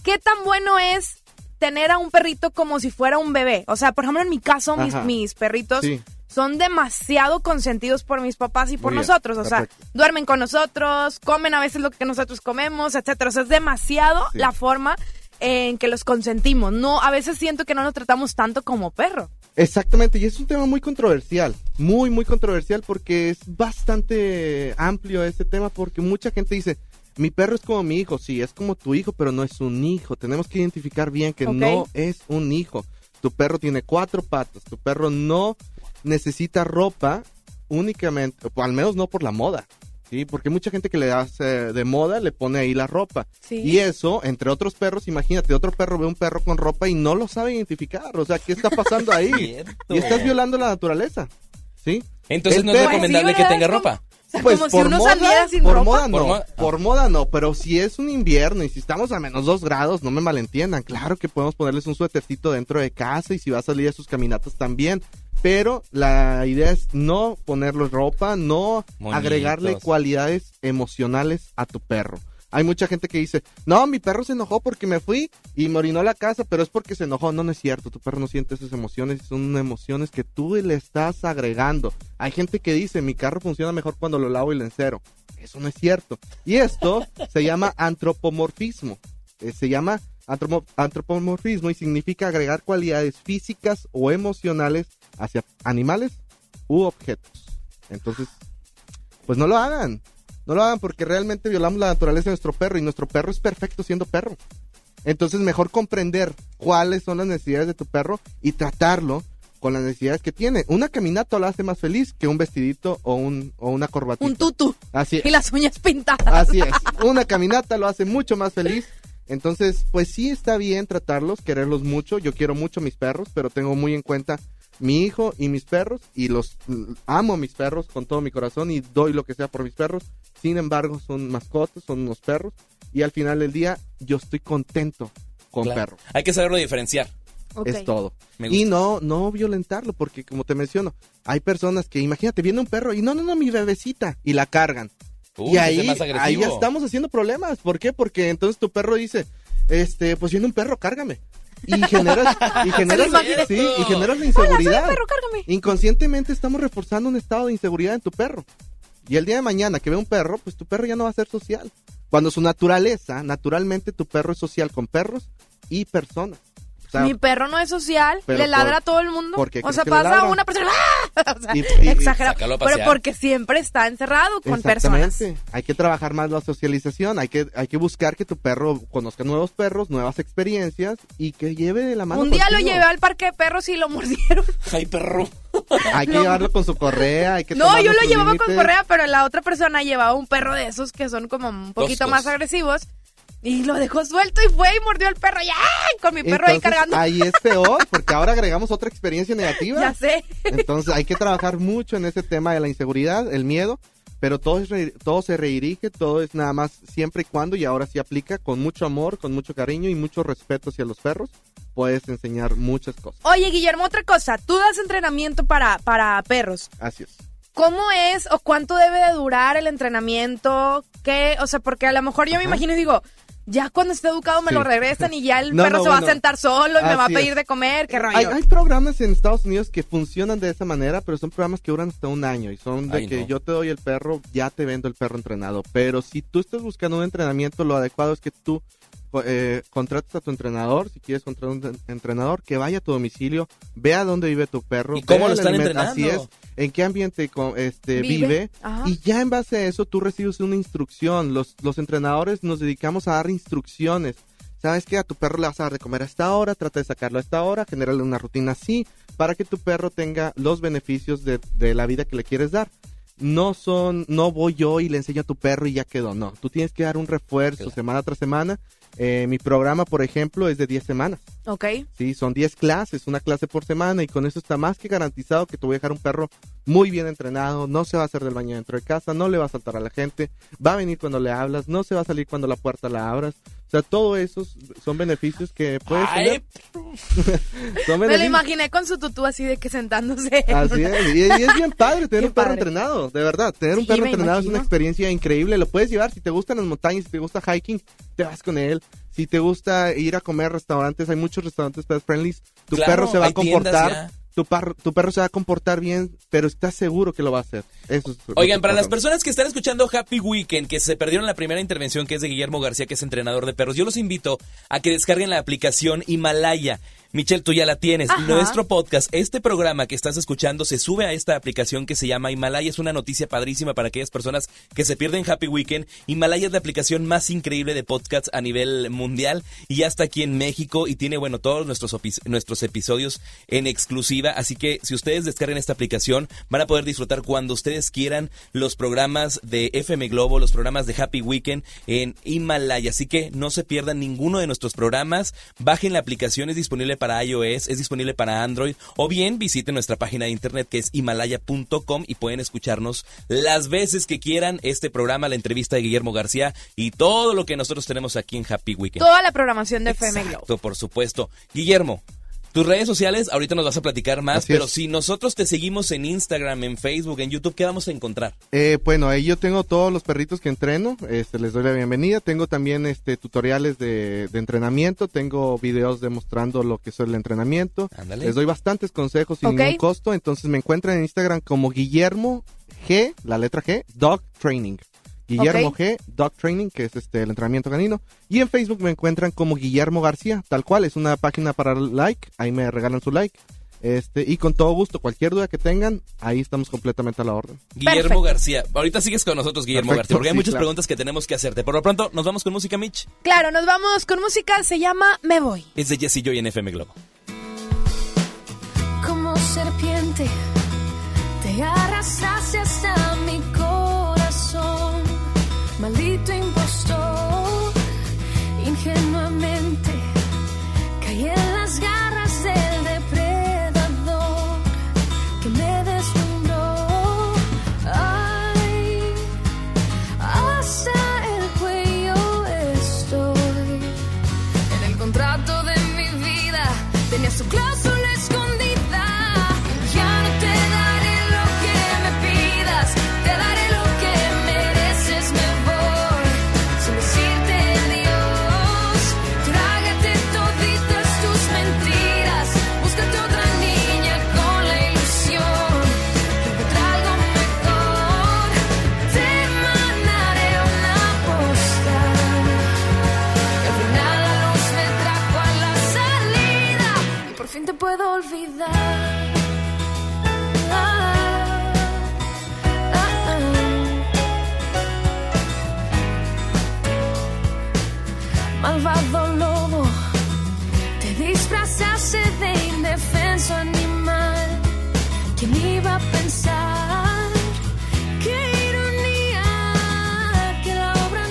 ¿Qué tan bueno es tener a un perrito como si fuera un bebé? O sea, por ejemplo, en mi caso, mis, perritos Sí. son demasiado consentidos por mis papás y por Muy bien, nosotros. O sea, duermen con nosotros, comen a veces lo que nosotros comemos, etcétera. O sea, es demasiado Sí. la forma en que los consentimos. No, a veces siento que no nos tratamos tanto como perro. Exactamente, y es un tema muy controversial, muy, muy controversial porque es bastante amplio ese tema porque mucha gente dice, mi perro es como mi hijo, sí, es como tu hijo, pero no es un hijo. Tenemos que identificar bien que no es un hijo. Tu perro tiene cuatro patas, tu perro no necesita ropa únicamente, o al menos no por la moda. Sí, porque mucha gente que le hace de moda le pone ahí la ropa. Sí. Y eso, entre otros perros, imagínate, otro perro ve un perro con ropa y no lo sabe identificar. O sea, ¿qué está pasando ahí? Cierto. y estás violando la naturaleza. ¿Sí? Entonces El no es perro- recomendable Sí, que tenga ropa. Sea, Pues como si por uno moda, saliera sin por ropa. moda no, Por moda- por moda no, pero si es un invierno y si estamos a menos dos grados, no me malentiendan, claro que podemos ponerles un suétercito dentro de casa y si va a salir a sus caminatas también, pero la idea es no ponerle ropa, no agregarle cualidades emocionales a tu perro. Hay mucha gente que dice, no, mi perro se enojó porque me fui y me orinó la casa, pero es porque se enojó. No, no es cierto, tu perro no siente esas emociones, son emociones que tú le estás agregando. Hay gente que dice, mi carro funciona mejor cuando lo lavo y lo encero. Eso no es cierto. Y esto se llama antropomorfismo. Eh, se llama antropomorfismo y significa agregar cualidades físicas o emocionales hacia animales u objetos. Entonces, pues no lo hagan. No lo hagan porque realmente violamos la naturaleza de nuestro perro y nuestro perro es perfecto siendo perro. Entonces, mejor comprender cuáles son las necesidades de tu perro y tratarlo con las necesidades que tiene. Una caminata lo hace más feliz que un vestidito o, un, o una corbatita. Un tutu. Así es. Y las uñas pintadas. Así es. Una caminata lo hace mucho más feliz. Entonces, pues sí está bien tratarlos, quererlos mucho. Yo quiero mucho a mis perros, pero tengo muy en cuenta mi hijo y mis perros y los mm, amo a mis perros con todo mi corazón y doy lo que sea por mis perros. Sin embargo, son mascotas, son unos perros y al final del día yo estoy contento con Claro. perro. Hay que saberlo diferenciar. Ok. Es todo. Me gusta. Y no, no violentarlo, porque como te menciono, hay personas que, imagínate, viene un perro y no, no, no, mi bebecita, y la cargan. Uy, y ahí, más ahí ya estamos haciendo problemas. ¿Por qué? Porque entonces tu perro dice, este, pues viene un perro, cárgame. Y generas, y generas, sí, y generas la inseguridad. un perro, cárgame. Inconscientemente estamos reforzando un estado de inseguridad en tu perro. Y el día de mañana que ve un perro, pues tu perro ya no va a ser social. Cuando su naturaleza, naturalmente tu perro es social con perros y personas. O sea, Mi perro no es social, le ladra por- a todo el mundo. ¿por qué O sea, pasa ladra? una persona. ¡ah! O sea, Y- y- y- exagerado. Pero porque siempre está encerrado con personas. Exactamente. Hay que trabajar más la socialización, hay que, hay que buscar que tu perro conozca nuevos perros, nuevas experiencias y que lleve de la mano Un día lo llevé al parque de perros y lo mordieron. Ay, perro. Hay que No. llevarlo con su correa, hay que No, yo lo llevaba con correa, pero la otra persona llevaba un perro de esos que son como un poquito Toscos. más agresivos. Y lo dejó suelto y fue y mordió al perro. Ya, con mi perro ahí cargando. ahí es peor, porque ahora agregamos otra experiencia negativa. Ya sé. Entonces hay que trabajar mucho en ese tema de la inseguridad, el miedo, pero todo, es re- todo se redirige, todo es nada más siempre y cuando, y ahora sí aplica, con mucho amor, con mucho cariño y mucho respeto hacia los perros, puedes enseñar muchas cosas. Oye, Guillermo, otra cosa. Tú das entrenamiento para, para perros. Así es. ¿Cómo es o cuánto debe de durar el entrenamiento? ¿Qué? O sea, porque a lo mejor yo me imagino y digo, ya cuando esté educado me Sí. lo regresan y ya el No, perro no, se va a sentar solo y me va a pedir es. de comer. ¿Qué rollo? Hay, hay programas en Estados Unidos que funcionan de esa manera, pero son programas que duran hasta un año y son de Ay, que no. yo te doy el perro, ya te vendo el perro entrenado. Pero si tú estás buscando un entrenamiento, lo adecuado es que tú eh, contrates a tu entrenador, si quieres contratar un en- entrenador, que vaya a tu domicilio, vea dónde vive tu perro. ¿Y cómo lo el están alimento- Así entrenando? es, en qué ambiente este, Vive. y ya en base a eso tú recibes una instrucción. Los, los entrenadores nos dedicamos a dar instrucciones. ¿Sabes qué? A tu perro le vas a dar de comer a esta hora, trata de sacarlo a esta hora, generarle una rutina así, para que tu perro tenga los beneficios de, de la vida que le quieres dar. No son, no voy yo y le enseño a tu perro y ya quedó. No, tú tienes que dar un refuerzo Claro. semana tras semana. Eh, mi programa, por ejemplo, es de 10 semanas. Ok. Sí, son 10 clases, una clase por semana y con eso está más que garantizado que te voy a dejar un perro muy bien entrenado, no se va a hacer del baño dentro de casa, no le va a saltar a la gente, va a venir cuando le hablas, no se va a salir cuando la puerta la abras. O sea, todo eso son beneficios que puedes Ay, tener. Son Me lo imaginé con su tutú así de que sentándose. Así es, y, y es bien padre tener un perro entrenado, de verdad, tener un Sí, perro entrenado es una experiencia increíble, lo puedes llevar si te gustan las montañas, si te gusta hiking, te vas con él, si te gusta ir a comer a restaurantes, hay muchos restaurantes pet friendly, tu Claro, perro se va a comportar. Tu, par- tu perro se va a comportar bien, pero estás seguro que lo va a hacer. Eso es Oigan, para las personas que están escuchando Happy Weekend, que se perdieron la primera intervención, que es de Guillermo García, que es entrenador de perros, yo los invito a que descarguen la aplicación Himalaya. Michelle, tú ya la tienes. Ajá. Nuestro podcast, este programa que estás escuchando, se sube a esta aplicación que se llama Himalaya. Es una noticia padrísima para aquellas personas que se pierden Happy Weekend. Himalaya es la aplicación más increíble de podcasts a nivel mundial y ya está aquí en México y tiene, bueno, todos nuestros, nuestros episodios en exclusiva. Así que si ustedes descargan esta aplicación, van a poder disfrutar cuando ustedes quieran los programas de FM Globo, los programas de Happy Weekend en Himalaya. Así que no se pierdan ninguno de nuestros programas. Bajen la aplicación, es disponible para iOS, es disponible para Android. O bien visiten nuestra página de internet que es himalaya.com y pueden escucharnos las veces que quieran este programa, la entrevista de Guillermo García y todo lo que nosotros tenemos aquí en Happy Weekend. Toda la programación de FM Globo. Por supuesto. Guillermo, tus redes sociales, ahorita nos vas a platicar más, Así pero es. si nosotros te seguimos en Instagram, en Facebook, en YouTube, ¿qué vamos a encontrar? Eh, bueno, ahí yo tengo todos los perritos que entreno, este, les doy la bienvenida. Tengo también este, tutoriales de, de entrenamiento, tengo videos demostrando lo que es el entrenamiento. Ándale. Les doy bastantes consejos sin ningún costo, entonces me encuentran en Instagram como Guillermo G, la letra G, Dog Training. Guillermo. G, Dog Training, que es este el entrenamiento canino. Y en Facebook me encuentran como Guillermo García, tal cual, es una página para like, ahí me regalan su like. Este, y con todo gusto, cualquier duda que tengan, ahí estamos completamente a la orden. Guillermo Perfecto. García. Ahorita sigues con nosotros, Guillermo Perfecto, García, porque hay sí, muchas claro. preguntas que tenemos que hacerte. Por lo pronto, nos vamos con música, Mitch. Claro, nos vamos con música, se llama Me Voy. Es de Jesse Joy en FM Globo. como serpiente, te arrastraste hasta puedo olvidar. Malvado lobo, te disfrazaste de indefenso animal. ¿Quién iba a pensar? Qué ironía que la obra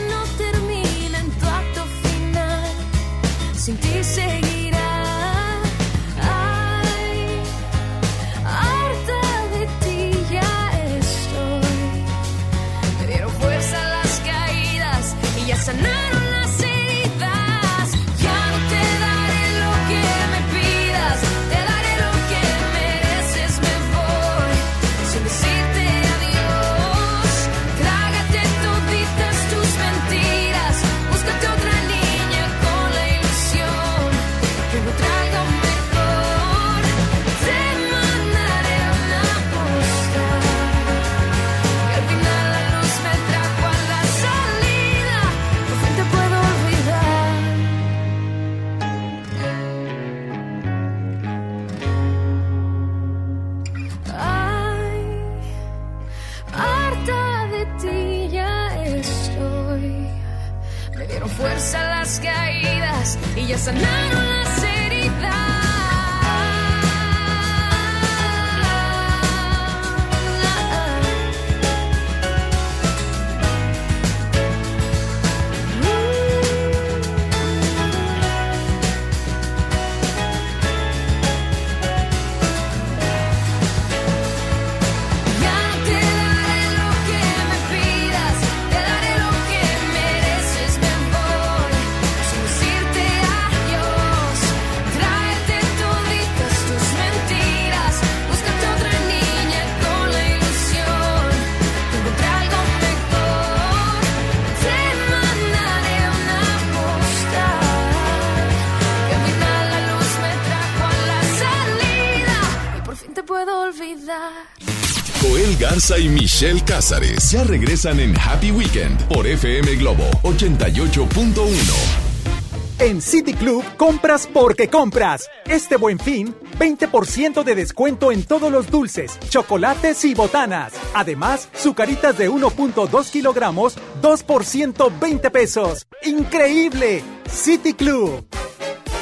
fuerza las caídas y ya sanaron las heridas. Y Michelle Cázares ya regresan en Happy Weekend por FM Globo 88.1. En City Club compras porque compras. Este buen fin, 20% de descuento en todos los dulces, chocolates y botanas. Además, sucaritas de 1.2 kilogramos, 2 por 120 pesos. ¡Increíble! City Club.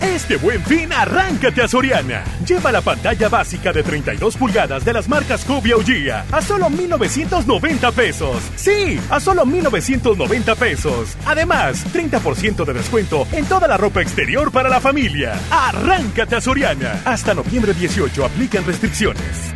Este buen fin, arráncate a Soriana. Lleva la pantalla básica de 32 pulgadas de las marcas Cubia o a solo 1,990 pesos. Sí, a solo 1,990 pesos. Además, 30% de descuento en toda la ropa exterior para la familia. Arráncate a Soriana. Hasta noviembre 18 aplican restricciones.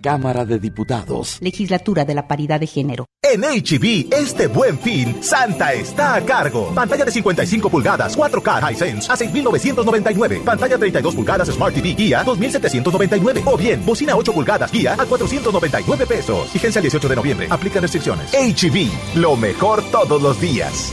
Cámara de Diputados. Legislatura de la Paridad de Género. En HB, este buen fin, Santa está a cargo. Pantalla de 55 pulgadas, 4K Hisense a 6,999. Pantalla 32 pulgadas Smart TV Guía, 2,799. O bien, bocina 8 pulgadas Guía a 499 pesos. Fíjense el 18 de noviembre. Aplica restricciones. HB, lo mejor todos los días.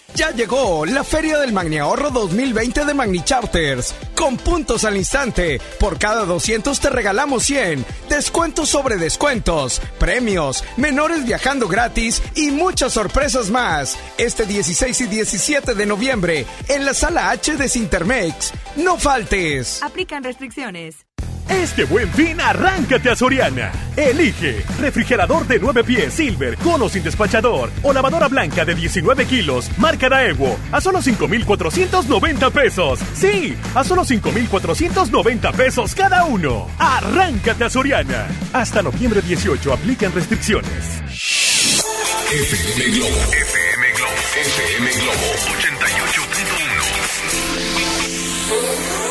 Ya llegó la Feria del Magni Ahorro 2020 de Magni Charters. Con puntos al instante. Por cada 200 te regalamos 100. Descuentos sobre descuentos. Premios. Menores viajando gratis. Y muchas sorpresas más. Este 16 y 17 de noviembre. En la sala H de Sintermex. No faltes. Aplican restricciones. Este buen fin, arráncate a Soriana. Elige refrigerador de 9 pies Silver con o sin despachador o lavadora blanca de 19 kilos, marca Daewoo, a solo 5,490 pesos. Sí, a solo 5,490 pesos cada uno. Arráncate a Soriana. Hasta noviembre 18 aplican restricciones. FM Globo. FM Globo. FM Globo 88.1.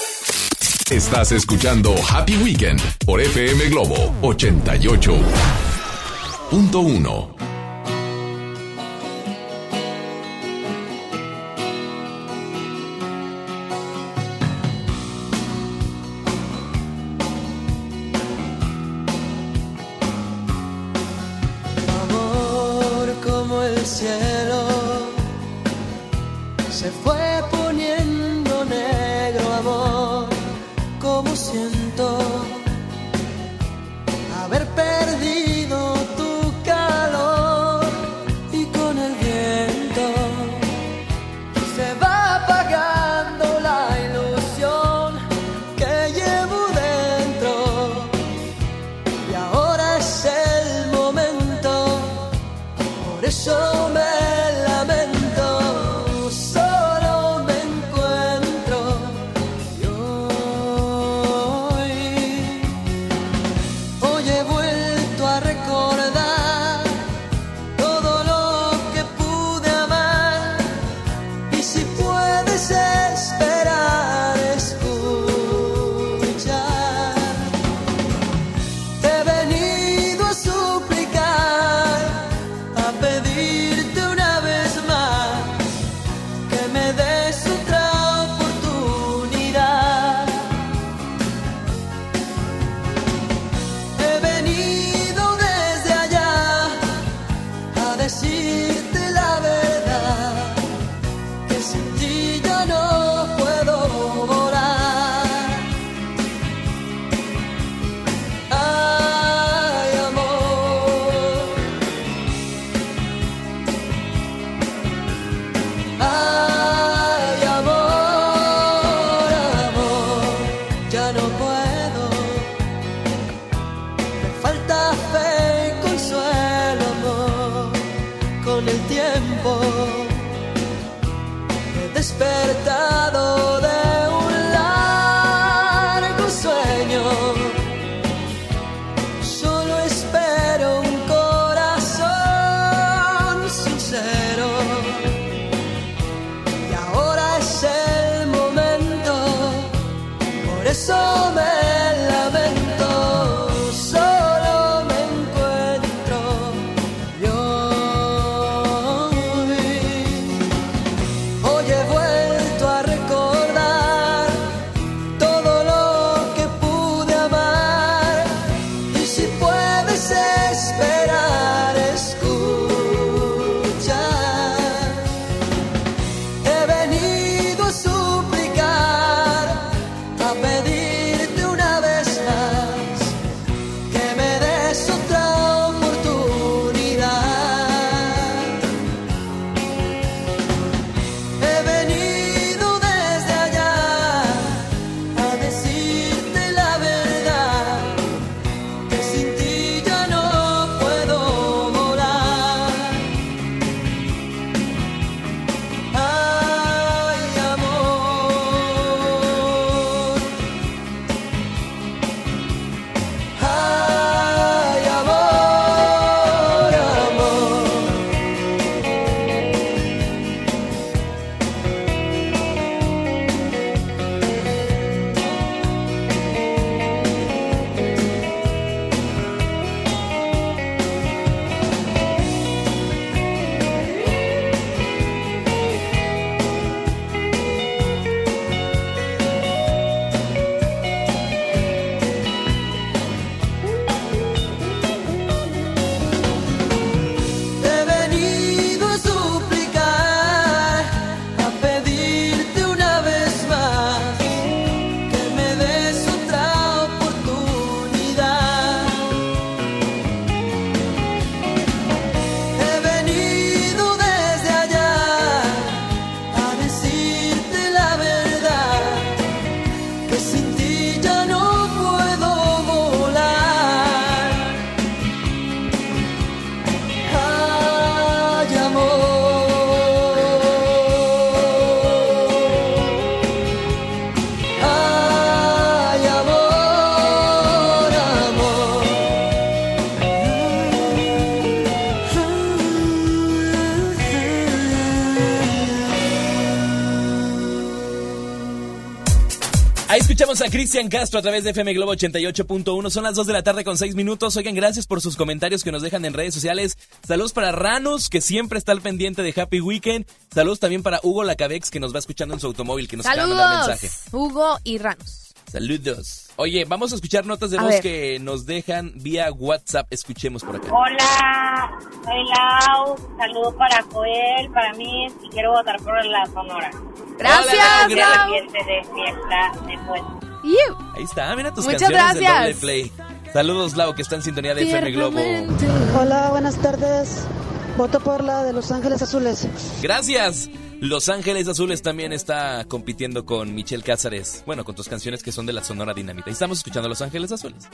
Estás escuchando Happy Weekend por FM Globo 88. Escuchamos a Cristian Castro a través de FM Globo 88.1. Son las 2 de la tarde con 6 minutos. Oigan, gracias por sus comentarios que nos dejan en redes sociales. Saludos para Ranos, que siempre está al pendiente de Happy Weekend. Saludos también para Hugo Lacabex, que nos va escuchando en su automóvil, que nos acaba de mandar mensaje. Hugo y Ranos. Saludos. Oye, vamos a escuchar notas de A voz ver. que nos dejan vía WhatsApp. Escuchemos por acá. Hola, soy Lau. Saludo para Joel, para mí y quiero votar por la Sonora. Gracias, Hola, Lau. ambiente de fiesta de pueblo. Ahí está, mira tus Muchas canciones de gracias. doble play. Saludos, Lau, que está en sintonía de FM Globo. Hola, buenas tardes. Voto por la de Los Ángeles Azules. Gracias. Los Ángeles Azules también está compitiendo con Michelle Cázares. Bueno, con tus canciones que son de la Sonora Dinamita. Y estamos escuchando Los Ángeles Azules.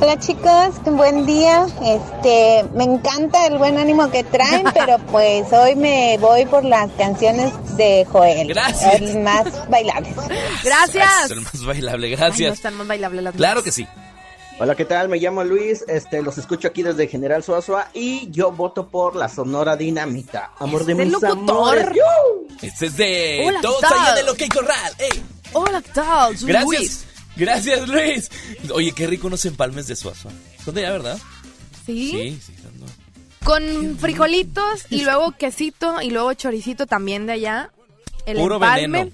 Hola chicos, buen día. Este, me encanta el buen ánimo que traen, pero pues hoy me voy por las canciones de Joel. Gracias. El más bailables. Gracias. El más bailable, Ay, no gracias. están más bailables las claro que sí. Hola, ¿qué tal? Me llamo Luis, este, los escucho aquí desde General Suazua y yo voto por la Sonora Dinamita. Amor de Este mis locutor. amores. ¡Yu! Este es de Hola, Todos allá de lo que hay corral. ¡Ey! Hola, ¿qué tal? Soy Gracias. Luis. Gracias, Luis. Oye, qué rico unos empalmes de Suazo. Son de allá, ¿verdad? ¿Sí? Sí, sí. son de- Con frijolitos y luego quesito y luego choricito también de allá. El Puro empalme. veneno.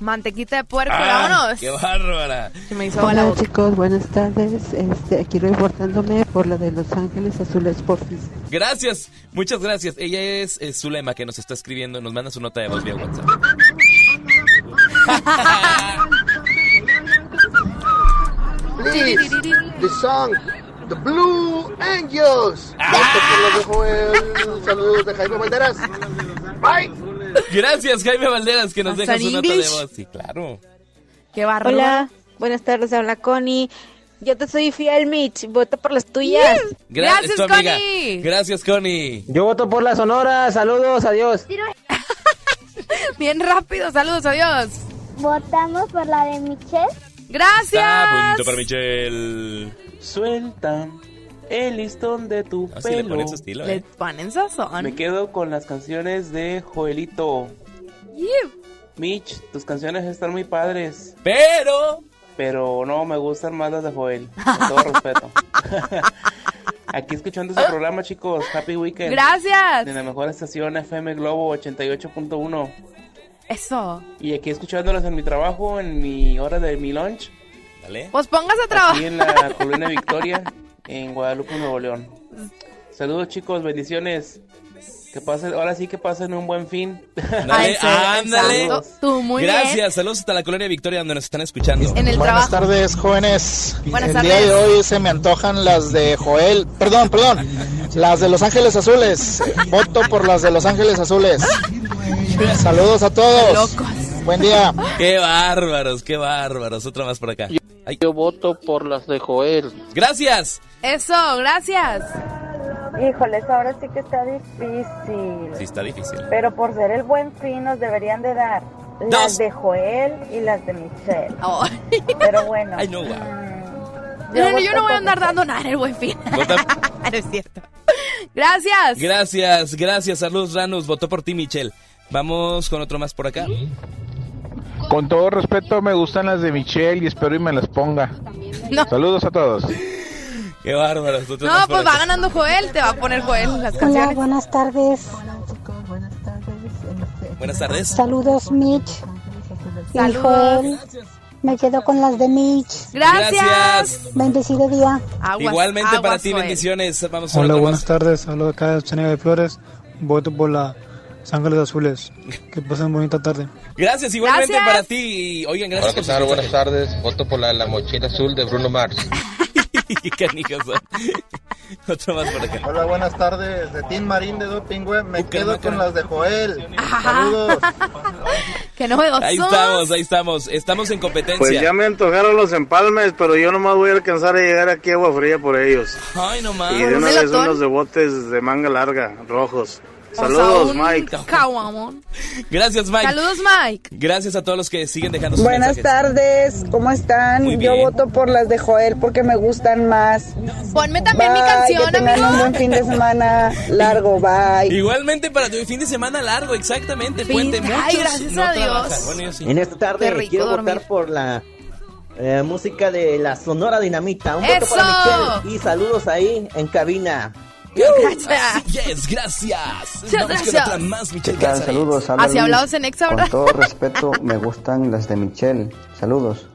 Mantequita de puerco, Ah, vámonos. ¡Qué bárbara! Se me hizo Hola boca. chicos, buenas tardes. Este, aquí reportándome por la de Los Ángeles Azules Porfis. Gracias, muchas gracias. Ella es, es Zulema que nos está escribiendo, nos manda su nota de voz vía WhatsApp. Please, the song, The Blue Angels. De Joel. Saludos de Jaime Valderas. Bye. Gracias, Jaime Valderas, que nos ¿Hasta deja su nota de voz. Sí, claro. Qué bárbaro. Hola, buenas tardes, habla Connie. Yo te soy fiel, Mitch. Voto por las tuyas. Gra- es tu amiga. Gracias, Connie. Yo voto por la Sonora. Saludos, adiós. Bien rápido, saludos, adiós. Votamos por la de Michelle. Gracias. Ah, punto para Michelle. Suelta el listón de tu Ah, sí, le pelo. ponen su estilo, Le ¿eh? ponen sazón. Me quedo con las canciones de Joelito. Yiu. Mitch, tus canciones están muy padres. Pero. Pero no, me gustan más las de Joel. Con todo respeto. Aquí escuchando este programa, chicos. Happy Weekend. Gracias. De la mejor estación FM Globo 88.1. Eso. Y aquí escuchándolas en mi trabajo, en mi hora de mi lunch. Dale. Pues póngase a Aquí trabajar. en la colonia Victoria, en Guadalupe, Nuevo León. Saludos, chicos. Bendiciones. Que pasen, ahora sí que pasen un buen fin. Ándale, ándale. Tú, muy Gracias, bien. saludos hasta la colonia Victoria donde nos están escuchando. En el Buenas trabajo. tardes, jóvenes. Buenas el tardes. día de hoy se me antojan las de Joel. Perdón, perdón. Las de Los Ángeles Azules. Voto por las de Los Ángeles Azules. Saludos a todos. Buen día. Qué bárbaros, qué bárbaros. Otra más por acá. Yo voto por las de Joel. Gracias. Eso, gracias. Híjoles, ahora sí que está difícil. Sí, está difícil. Pero por ser el buen fin nos deberían de dar Dos. las de Joel y las de Michelle. Pero bueno. Ay, no. No, no, yo no voy a andar dando nada en el buen fin. No es cierto. Gracias. Gracias, gracias. Saludos, Ranus. Votó por ti, Michelle. Vamos con otro más por acá. Con todo respeto, me gustan las de Michelle y espero y me las ponga. No. Saludos a todos. Qué bárbaros. Otro No, pues va ganando Joel. Te va a poner Joel las Hola, canciones. buenas tardes. Buenas tardes. Saludos, Mitch. Y Saludos. Joel. Me quedo con las de Mitch. Gracias. Bendecido día. Igualmente para ti, Joel. bendiciones. Vamos a Hola, buenas más. tardes. Hablo de acá de Chenega de Flores. Voto por la Ángeles Azules. Que pasen bonita tarde. Gracias, igualmente Gracias. para ti. Oigan, gracias Hola, ¿qué por? Buenas tardes. Voto por la, la mochila azul de Bruno Mars. Qué canijos son. Otro más por acá. Hola, buenas tardes. De Team Marín de Doping Web. Me quedo mácara. con las de Joel. Saludos. Qué novedoso. Ahí estamos, ahí estamos. Estamos en competencia. Pues ya me antojaron los empalmes, pero yo nomás voy a alcanzar a llegar aquí a Agua Fría por ellos. Ay, no más. Y de una vez unos de botes de manga larga, rojos. Saludos, Mike. Caguamón. Gracias, Mike. Saludos, Mike. Gracias a todos los que siguen dejando sus Buenas mensajes. tardes, ¿cómo están? Muy Yo bien. voto por las de Joel porque me gustan más. Ponme también mi Bye, canción, que amigo. un buen fin de semana largo, bye. Igualmente para tu fin de semana largo, exactamente. Puente, muchos Ay, gracias no a Dios. Bueno, yo sí. En esta tarde rico quiero dormir. votar por la eh, música de la Sonora Dinamita. Un voto ¡Eso! para Michelle y saludos ahí en cabina. Gracias. Yes, gracias. Muchas Vamos con gracias. otra más, Michelle ¿Qué tal? Saludos, habla Así Luis. hablamos en Exa, Con todo respeto, me gustan las de Michelle. Saludos.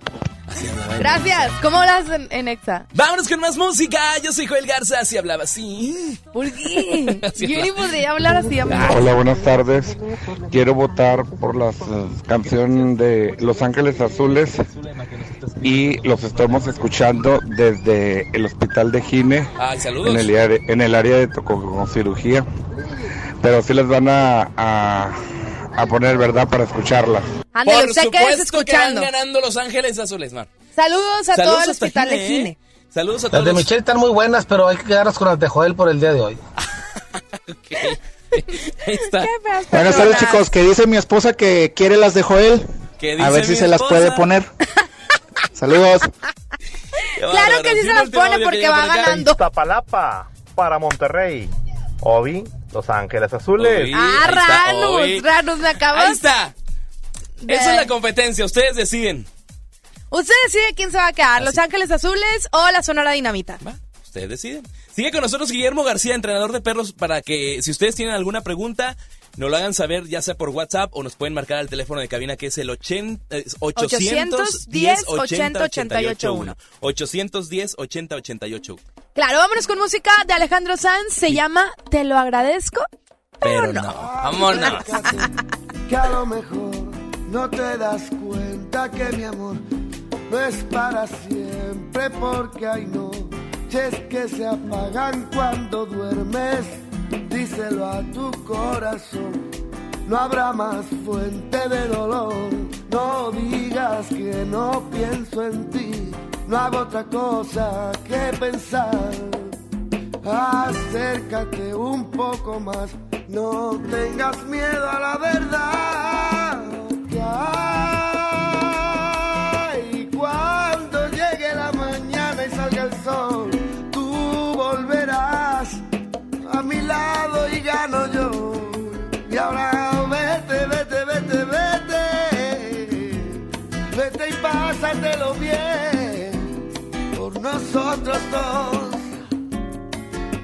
Gracias. ¿Cómo hablas en, en Exa? Vámonos con más música. Yo soy Joel Garza, así hablaba así. ¿Por qué? Yo ni podría hablar así. Hola, buenas tardes. Quiero votar por la canción de Los Ángeles Azules y los estamos escuchando desde el hospital de Gine Ay, saludos. en el, área- en el área de tococirugía. Pero sí les van a, a, a poner, ¿verdad?, para escucharlas. Ándale, Por usted quédese supuesto que van escuchando. ganando Los Ángeles Azules, man. Saludos a Saludos todo el hospital de Gine. ¿eh? Saludos a Las todos. de Michelle están muy buenas, pero hay que quedarnos con las de Joel por el día de hoy. Ahí está. Buenas tardes, chicos. Que dice mi esposa que quiere las de Joel. ¿Qué A ver si se las puede poner. Saludos. Qué Claro que sí se las pone porque va ganando. Iztapalapa para Monterrey. Obi, Los Ángeles Azules. Ah, Ranus, hoy. Ranus, me acabas. Ahí está. de- Esa es la competencia, ustedes deciden. Usted decide quién se va a quedar, Los Ángeles Azules o la Sonora Dinamita. Va, ustedes deciden. Sigue con nosotros Guillermo García, entrenador de perros, para que si ustedes tienen alguna pregunta, nos lo hagan saber ya sea por WhatsApp o nos pueden marcar al teléfono de cabina que es el 80, eh, 810 80 88 1. 810 80 88 Claro, vámonos con música de Alejandro Sanz. Se llama Te lo agradezco. Pero no, vámonos. que a lo mejor no te das cuenta que mi amor no es para siempre porque hay noches que se apagan cuando duermes. Díselo a tu corazón, no habrá más fuente de dolor. No digas que no pienso en ti, no hago otra cosa que pensar. Acércate un poco más, no tengas miedo a la verdad. Que hay cuando llegue la mañana y salga el sol, tú volverás a mi lado y gano yo. Y ahora nosotros dos.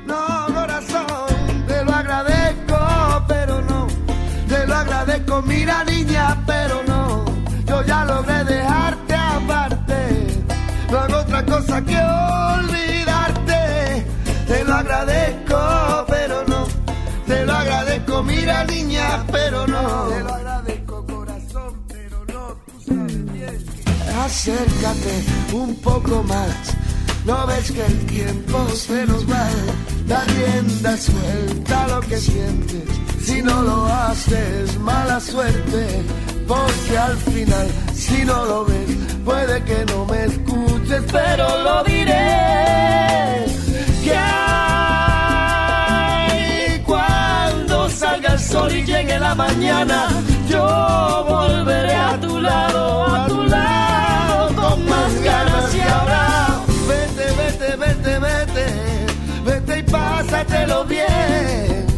No, corazón, te lo agradezco, pero no. Te lo agradezco, mira niña, pero no. Yo ya logré dejarte aparte. No hago otra cosa que olvidarte. Te lo agradezco, pero no. Te lo agradezco, mira niña, pero no. Te lo agradezco, corazón, pero no. Tú sabes bien. Acércate un poco más. No ves que el tiempo se nos va. Da rienda suelta lo que sientes. Si no lo haces, mala suerte. Porque al final, si no lo ves, puede que no me escuches, pero lo diré. Que hay cuando salga el sol y llegue la mañana, yo volveré a tu lado, a tu lado, con más ganas y ahora. Vete, vete, y pásatelo bien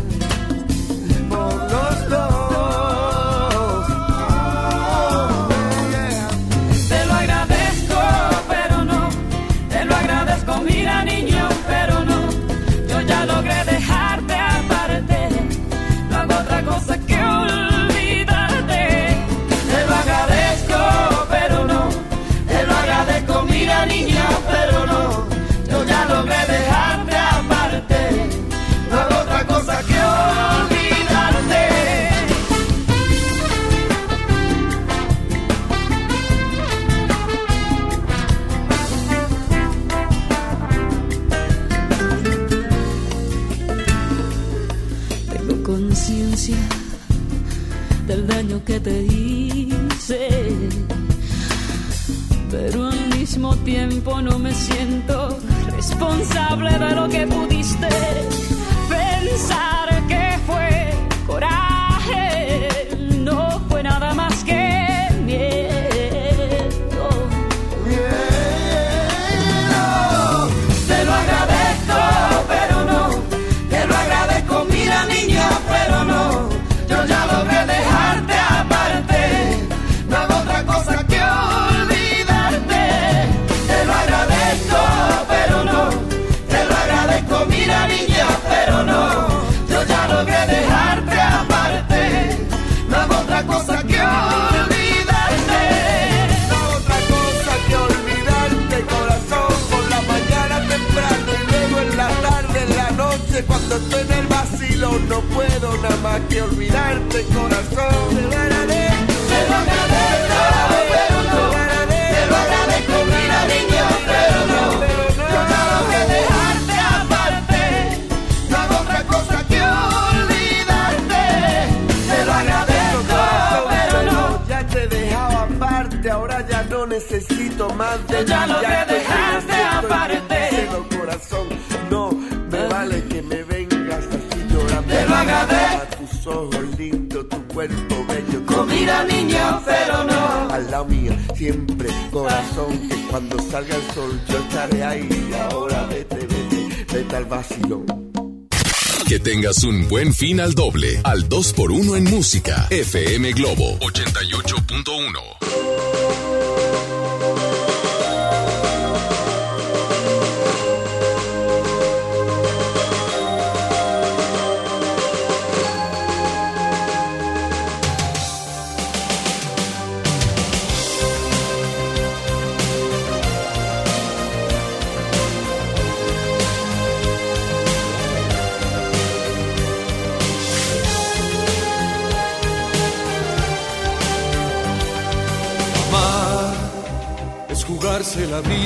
no me siento responsable de lo que pudiste nada que olvidarte, corazón. Te lo agradezco, Te lo agradezco, pero no. Te lo agradezco, mira niña, pero no. Yo ya logré dejarte aparte. No hago otra cosa que olvidarte. Te lo agradezco, pero no. Ya te he dejado aparte, ahora ya no necesito más de Yo ya ti, logré cuerpo bello. Mira, niña, pero no. Al lado mío, siempre, corazón, que cuando salga el sol yo estaré ahí. Ahora vete, vete, vete al vacilón. Que tengas un buen fin al doble. Al 2x1 en música. FM Globo 88.1.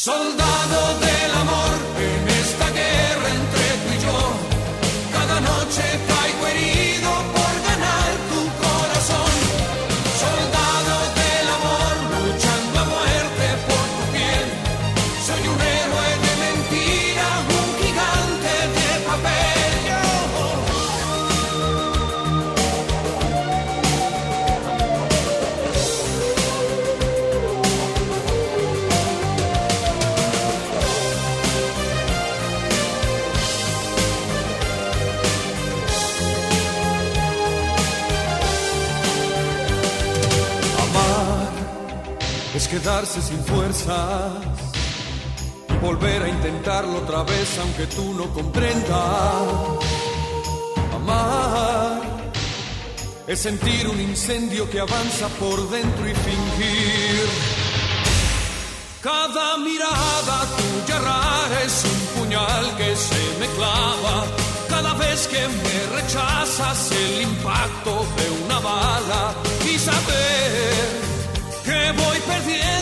Soldado sin fuerzas volver a intentarlo otra vez aunque tú no comprendas. Amar es sentir un incendio que avanza por dentro y fingir. Cada mirada tuya rara es un puñal que se me clava. Cada vez que me rechazas el impacto de una bala y saber que voy perdiendo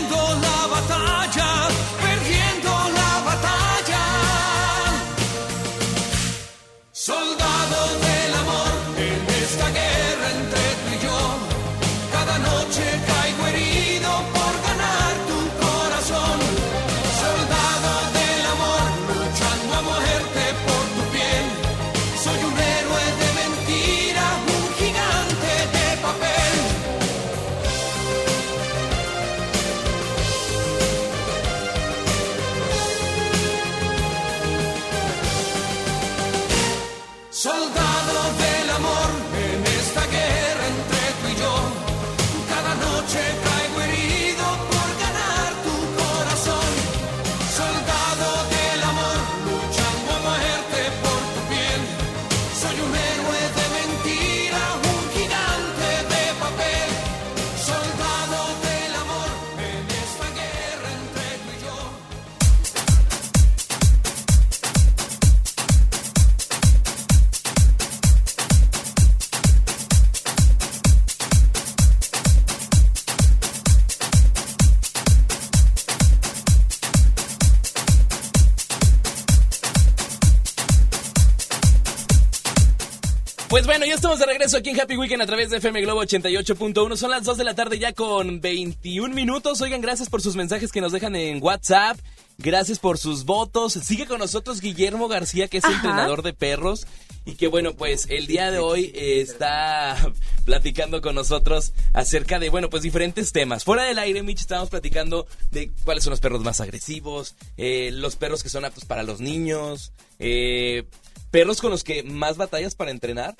Pues bueno, ya estamos de regreso aquí en Happy Weekend a través de FM Globo 88.1. Son las 2 de la tarde ya con 21 minutos. Oigan, gracias por sus mensajes que nos dejan en WhatsApp. Gracias por sus votos. Sigue con nosotros Guillermo García, que es Ajá. entrenador de perros. Y que bueno, pues el día de hoy eh, está platicando con nosotros acerca de, bueno, pues diferentes temas. Fuera del aire, Mitch, estábamos platicando de cuáles son los perros más agresivos, eh, los perros que son aptos para los niños, eh, perros con los que más batallas para entrenar.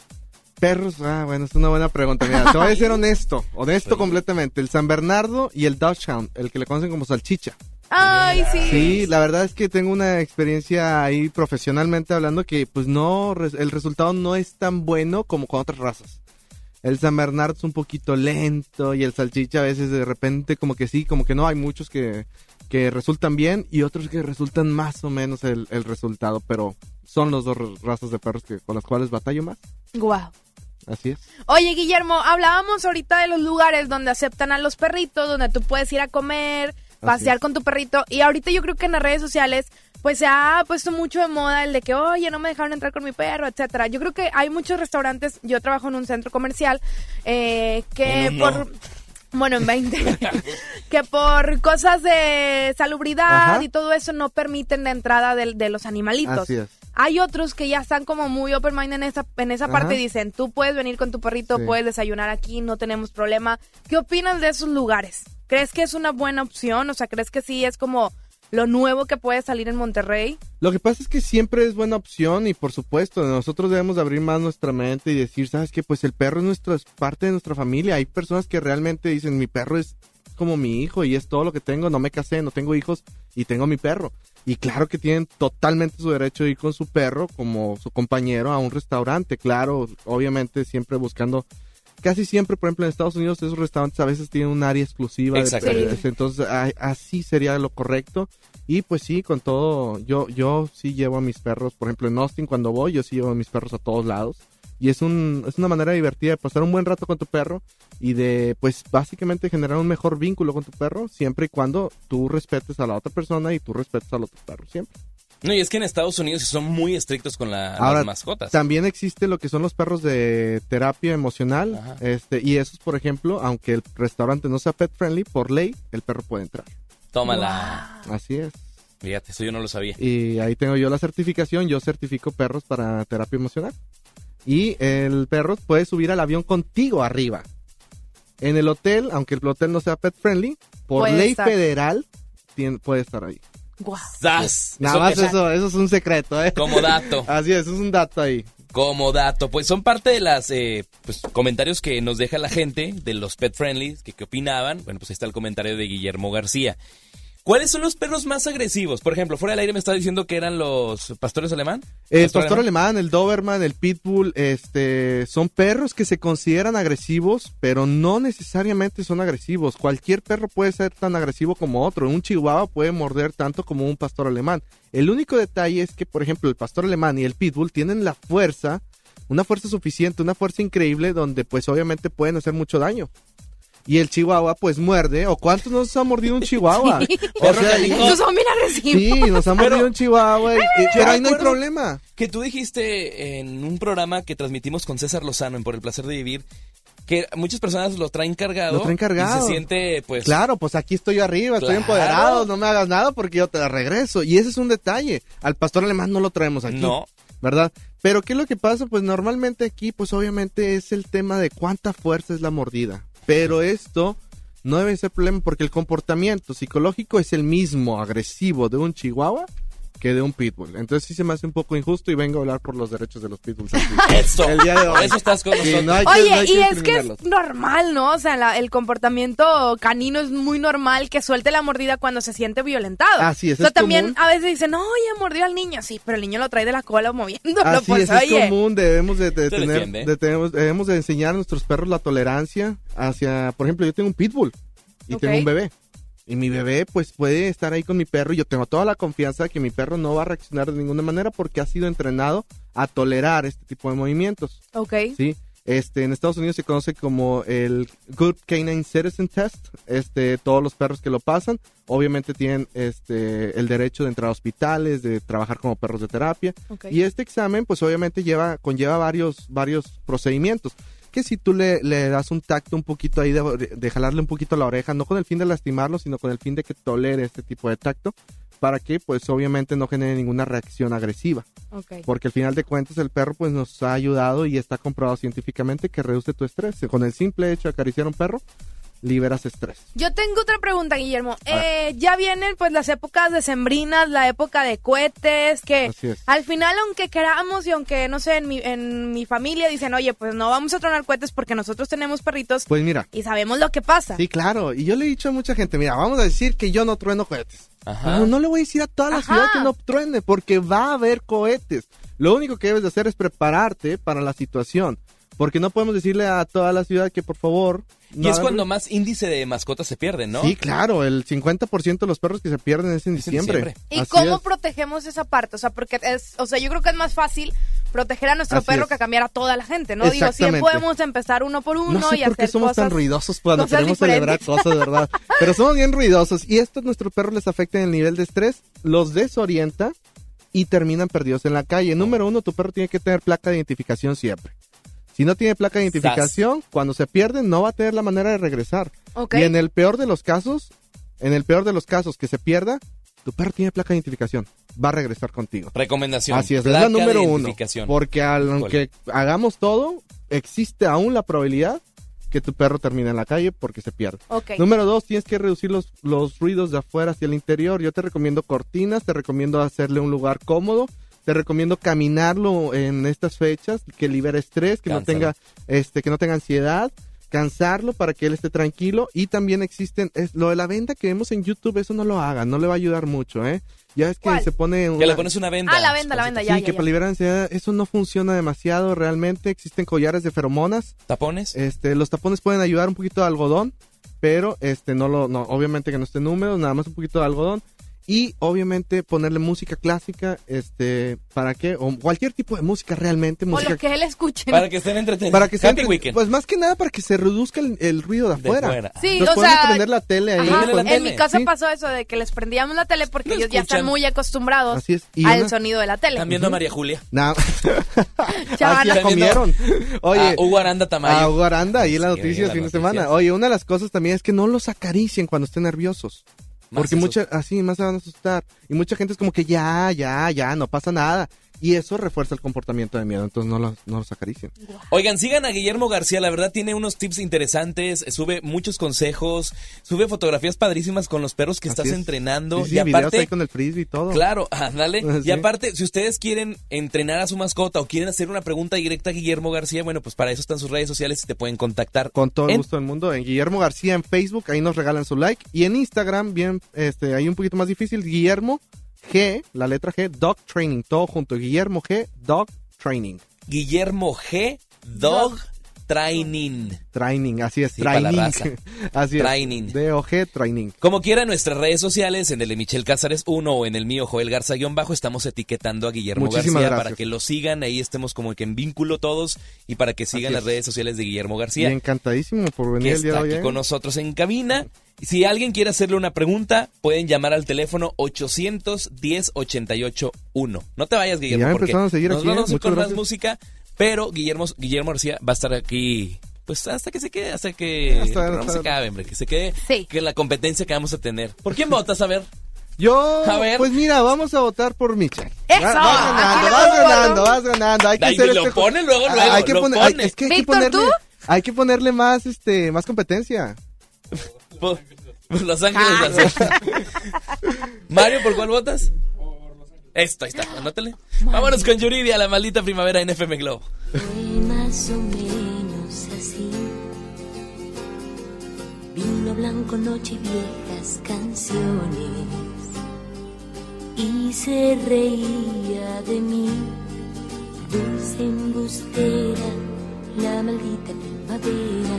Perros, ah, bueno, es una buena pregunta. Mira, te voy a decir honesto, honesto completamente. El San Bernardo y el Dachshund, el que le conocen como salchicha. Ay, sí. Sí, la verdad es que tengo una experiencia ahí profesionalmente hablando que pues no, el resultado no es tan bueno como con otras razas. El San Bernardo es un poquito lento y el salchicha a veces de repente como que sí, como que no, hay muchos que, que resultan bien y otros que resultan más o menos el, el resultado, pero son los dos razas de perros que, con las cuales batallo más. Guau. Así es. Oye, Guillermo, hablábamos ahorita de los lugares donde aceptan a los perritos, donde tú puedes ir a comer, pasear con tu perrito. Y ahorita yo creo que en las redes sociales, pues se ha puesto mucho de moda el de que, oye, no me dejaron entrar con mi perro, etcétera. Yo creo que hay muchos restaurantes, yo trabajo en un centro comercial, eh, que por... Bueno, en 20. que por cosas de salubridad Ajá. y todo eso no permiten la entrada de, de los animalitos. Así es. Hay otros que ya están como muy open mind en esa, en esa Ajá. parte y dicen, tú puedes venir con tu perrito, Sí. puedes desayunar aquí, no tenemos problema. ¿Qué opinas de esos lugares? ¿Crees que es una buena opción? O sea, ¿crees que sí es como lo nuevo que puede salir en Monterrey? Lo que pasa es que siempre es buena opción y por supuesto nosotros debemos de abrir más nuestra mente y decir, sabes que pues el perro es nuestra es parte de nuestra familia. Hay personas que realmente dicen mi perro es como mi hijo y es todo lo que tengo. No me casé, no tengo hijos y tengo mi perro. Y claro que tienen totalmente su derecho de ir con su perro como su compañero a un restaurante. Claro, obviamente siempre buscando casi siempre, por ejemplo, en Estados Unidos esos restaurantes a veces tienen un área exclusiva. de Exactamente. perros. Entonces, así sería lo correcto. Y pues sí, con todo, yo, yo sí llevo a mis perros, por ejemplo, en Austin cuando voy, yo sí llevo a mis perros a todos lados. Y es, un, es una manera divertida de pasar un buen rato con tu perro y de, pues, básicamente generar un mejor vínculo con tu perro, siempre y cuando tú respetes a la otra persona y tú respetes al otro perro, siempre. No, y es que en Estados Unidos son muy estrictos con la- Ahora, las mascotas. también existe lo que son los perros de terapia emocional, este, y esos, por ejemplo, aunque el restaurante no sea pet friendly, por ley, el perro puede entrar. Tómala. Así es. Fíjate, eso yo no lo sabía. Y ahí tengo yo la certificación, yo certifico perros para terapia emocional. Y el perro puede subir al avión contigo arriba. En el hotel, aunque el hotel no sea pet friendly, por Puede ley estar. federal tiene- puede estar ahí. ¡Zas! Nada más eso, eso es un secreto, ¿eh? Como dato. Así es, eso es un dato ahí. Como dato, pues son parte de las eh, pues, comentarios que nos deja la gente de los pet friendlies, que qué opinaban. Bueno, pues ahí está el comentario de Guillermo García. ¿Cuáles son los perros más agresivos? Por ejemplo, fuera del aire me estaba diciendo que eran los pastores alemán. El pastor alemán, el Doberman, el Pitbull, este, son perros que se consideran agresivos, pero no necesariamente son agresivos. Cualquier perro puede ser tan agresivo como otro. Un chihuahua puede morder tanto como un pastor alemán. El único detalle es que, por ejemplo, el pastor alemán y el Pitbull tienen la fuerza, una fuerza suficiente, una fuerza increíble, donde pues obviamente pueden hacer mucho daño. Y el chihuahua pues muerde, o cuántos nos ha mordido un chihuahua. Sí. O sea, y- Esos son bien agresivos. Sí, nos ha mordido un chihuahua, y- y- pero ahí no hay problema. Que tú dijiste en un programa que transmitimos con César Lozano en Por el Placer de Vivir, que muchas personas lo traen cargado. Lo traen cargado. Y se siente, pues... Claro, pues aquí estoy yo arriba, estoy empoderado, no me hagas nada porque yo te la regreso. Y ese es un detalle. Al pastor alemán no lo traemos aquí. No. ¿Verdad? Pero ¿qué es lo que pasa? Pues normalmente aquí, pues obviamente es el tema de cuánta fuerza es la mordida. Pero esto no debe ser problema porque el comportamiento psicológico es el mismo agresivo de un chihuahua que de un pitbull. Entonces sí se me hace un poco injusto y vengo a hablar por los derechos de los pitbulls. Eso. El día de hoy. Eso estás con Sí, nosotros. no hay que- Oye, no y es que es normal, ¿no? O sea, la- el comportamiento canino es muy normal que suelte la mordida cuando se siente violentado. Así es, O sea, es también común. a veces dicen, no, ya mordió al niño. Sí, pero el niño lo trae de la cola moviéndolo. Así pues, es, común, debemos de, tener, de- tenemos- debemos de enseñar a nuestros perros la tolerancia hacia, por ejemplo, yo tengo un pitbull y tengo un bebé. Y mi bebé pues puede estar ahí con mi perro y yo tengo toda la confianza de que mi perro no va a reaccionar de ninguna manera porque ha sido entrenado a tolerar este tipo de movimientos. Ok. ¿sí? Este, en Estados Unidos se conoce como el Good Canine Citizen Test. Este, todos los perros que lo pasan, obviamente tienen este, el derecho de entrar a hospitales, de trabajar como perros de terapia. Ok. Y este examen, pues obviamente lleva, conlleva varios, varios procedimientos. Que si tú le, le das un tacto un poquito ahí, de, de jalarle un poquito la oreja, no con el fin de lastimarlo, sino con el fin de que tolere este tipo de tacto, para que pues obviamente no genere ninguna reacción agresiva. Porque al final de cuentas el perro pues nos ha ayudado y está comprobado científicamente que reduce tu estrés. Con el simple hecho de acariciar a un perro, liberas estrés. Yo tengo otra pregunta, Guillermo. Eh, ya vienen pues las épocas decembrinas, la época de cohetes, que Así es. al final, aunque queramos y aunque, no sé, en mi, en mi familia dicen, oye, pues no vamos a tronar cohetes porque nosotros tenemos perritos Pues mira, y sabemos lo que pasa. sí, claro. Y yo le he dicho a mucha gente, mira, vamos a decir que yo no trueno cohetes. Ajá. No, no le voy a decir a toda la Ajá. ciudad que no truene, porque va a haber cohetes. Lo único que debes de hacer es prepararte para la situación. Porque no podemos decirle a toda la ciudad que por favor... no y es hagan cuando más índice de mascotas se pierden, ¿no? Sí, claro, el 50% de los perros que se pierden es en Es en diciembre. diciembre. ¿Y Así cómo es. protegemos esa parte? O sea, porque es, o sea, yo creo que es más fácil proteger a nuestro Así perro es. que cambiar a toda la gente, ¿no? Digo, sí Exactamente. podemos empezar uno por uno No sé y por qué hacer somos cosas. tan ruidosos cuando queremos celebrar cosas, de verdad. Pero somos bien ruidosos y esto a nuestro perro les afecta en el nivel de estrés, los desorienta y terminan perdidos en la calle. Número uno, tu perro tiene que tener placa de identificación siempre. Si no tiene placa de identificación, cuando se pierden no va a tener la manera de regresar. Ok. Y en el peor de los casos, en el peor de los casos que se pierda, tu perro tiene placa de identificación, va a regresar contigo. Recomendación. Así es, es placa la número de uno. Porque al- aunque hagamos todo, existe aún la probabilidad que tu perro termine en la calle porque se pierde. Ok. Número dos, tienes que reducir los, los ruidos de afuera hacia el interior. Yo te recomiendo cortinas, te recomiendo hacerle un lugar cómodo, te recomiendo caminarlo en estas fechas, que libere estrés, que no tenga, este, que no tenga ansiedad, cansarlo para que él esté tranquilo. Y también existen, es, lo de la venda que vemos en YouTube, eso no lo hagan, no le va a ayudar mucho, ¿eh? Ya es que ¿Cuál? se pone Que una- le pones una venda. Ah, la venda, la venda, ya, sí, ya, que ya. para liberar ansiedad, eso no funciona demasiado realmente. Existen collares de feromonas. ¿Tapones? Este, los tapones pueden ayudar un poquito de algodón, pero este no lo, no, obviamente que no estén húmedos, nada más un poquito de algodón. Y obviamente ponerle música clásica, este, ¿para qué? O cualquier tipo de música realmente, O música lo que él escuche. Para que estén entretenidos. para que se Happy entre- Weekend. pues más que nada para que se reduzca el, el ruido de De afuera. fuera. Sí, Entonces, o sea, prender la tele ahí. Ajá, la en mi casa Sí. pasó eso de que les prendíamos la tele porque Lo ellos ya están muy acostumbrados Así es. Y al una- sonido de la tele. Están viendo a María Julia. Nah. Ya la comieron. Oye, a Hugo Aranda Tamayo. A Hugo Aranda, ahí en las Sí, noticias las fin de semana. Oye, una de las cosas también es que no los acaricien cuando estén nerviosos. Más Porque mucha, así más se van a asustar. Y mucha gente es como que ya, ya, ya, no pasa nada. Y eso refuerza el comportamiento de miedo, entonces no los, no los acaricien. Oigan, sigan a Guillermo García, la verdad tiene unos tips interesantes, sube muchos consejos, sube fotografías padrísimas con los perros que Así estás es. entrenando. Sí, sí, y aparte, ahí con el frisbee y todo. Claro, ándale. Sí. Y aparte, si ustedes quieren entrenar a su mascota o quieren hacer una pregunta directa a Guillermo García, bueno, pues para eso están sus redes sociales y te pueden contactar. Con todo el en- gusto del mundo. En Guillermo García en Facebook, ahí nos regalan su like. Y en Instagram, bien, este, ahí un poquito más difícil, Guillermo G, la letra G, Dog Training, todo junto. Guillermo G, Dog Training. Guillermo G. Dog Training. Training, así es, Sí, para training. raza. así es. Training. D-O-G, training. Como quiera, en nuestras redes sociales, en el de Michelle Cázares 1 o en el mío Joel Garza-bajo, estamos etiquetando a Guillermo Muchísimas García gracias. para que lo sigan, ahí estemos como que en vínculo todos y para que sigan las es. redes sociales de Guillermo Y García, encantadísimo por que venir el día está de hoy. aquí ¿eh? con nosotros en cabina. Si alguien quiere hacerle una pregunta, pueden llamar al teléfono 810 881 No te vayas, Guillermo, ya porque a seguir nos aquí, ¿eh? vamos con más gracias. música, pero Guillermo, Guillermo García va a estar aquí pues hasta que se quede, hasta que Hasta- el hasta- se acabe, hombre, que se quede, Sí. que la competencia que vamos a tener. ¿Por quién votas? A ver. Yo, A ver. pues mira, vamos a votar por Michelle. ¡Eso! Va- Vas ganando, vas ganando, voto. vas ganando. Hay que Ay, hacer lo este- pone luego, Ah, luego, hay que lo poner- hay- pone. es que hay que Víctor, ponerle, ¿tú? hay que ponerle más, este, más competencia. Por- por Los Ángeles Ah. Azules. Mario, ¿por cuál votas? Esto, ahí está, anótale. Vámonos con Yuridia, la maldita primavera en FM Globo. Fue más o menos así. Vino blanco, noche y viejas canciones. Y se reía de mí, dulce embustera, la maldita primavera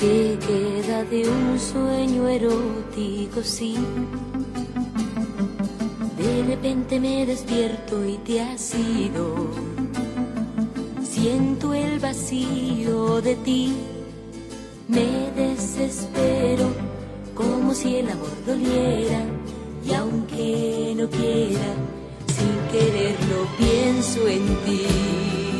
que queda de un sueño erótico, sí. De repente me despierto y te has ido. Siento el vacío de ti, me desespero como si el amor doliera y aunque no quiera, sin quererlo pienso en ti.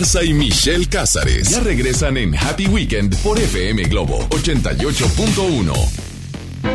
Y Michelle Cázares ya regresan en Happy Weekend por FM Globo 88.1.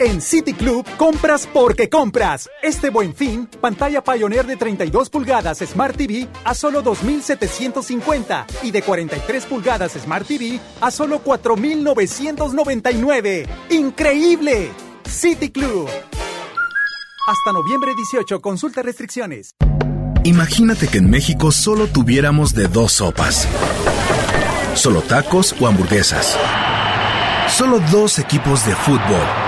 En City Club, compras porque compras. Este buen fin, pantalla Pioneer de 32 pulgadas Smart TV a solo 2,750 y de 43 pulgadas Smart TV a solo 4,999. ¡Increíble! City Club. Hasta noviembre 18, consulta restricciones. Imagínate que en México solo tuviéramos de dos sopas. Solo tacos o hamburguesas. Solo dos equipos de fútbol.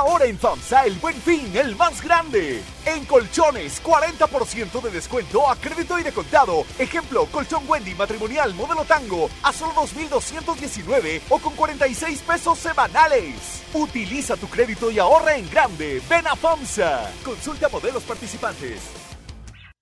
Ahora en FAMSA el buen fin, el más grande. En colchones, 40% de descuento a crédito y de contado. Ejemplo, colchón Wendy matrimonial modelo tango a solo 2,219 o con 46 pesos semanales. Utiliza tu crédito y ahorra en grande. Ven a FAMSA. Consulta modelos participantes.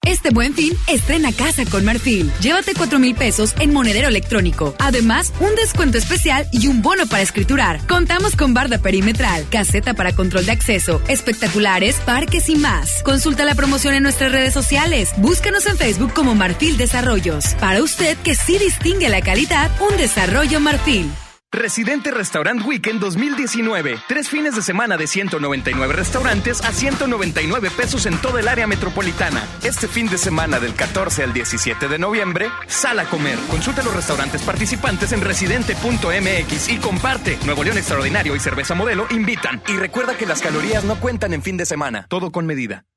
Este buen fin, estrena casa con Marfil. Llévate 4 mil pesos en monedero electrónico. Además, un descuento especial y un bono para escriturar. Contamos con barda perimetral, caseta para control de acceso, espectaculares, parques y más. Consulta la promoción en nuestras redes sociales. Búscanos en Facebook como Marfil Desarrollos. Para usted que sí distingue la calidad, un desarrollo Marfil. Residente Restaurant Weekend 2019. Tres fines de semana de 199 restaurantes a 199 pesos en toda el área metropolitana. Este fin de semana del 14 al 17 de noviembre, sal a comer. Consulta los restaurantes participantes en residente.mx y comparte. Nuevo León Extraordinario y Cerveza Modelo invitan. Y recuerda que las calorías no cuentan en fin de semana. Todo con medida.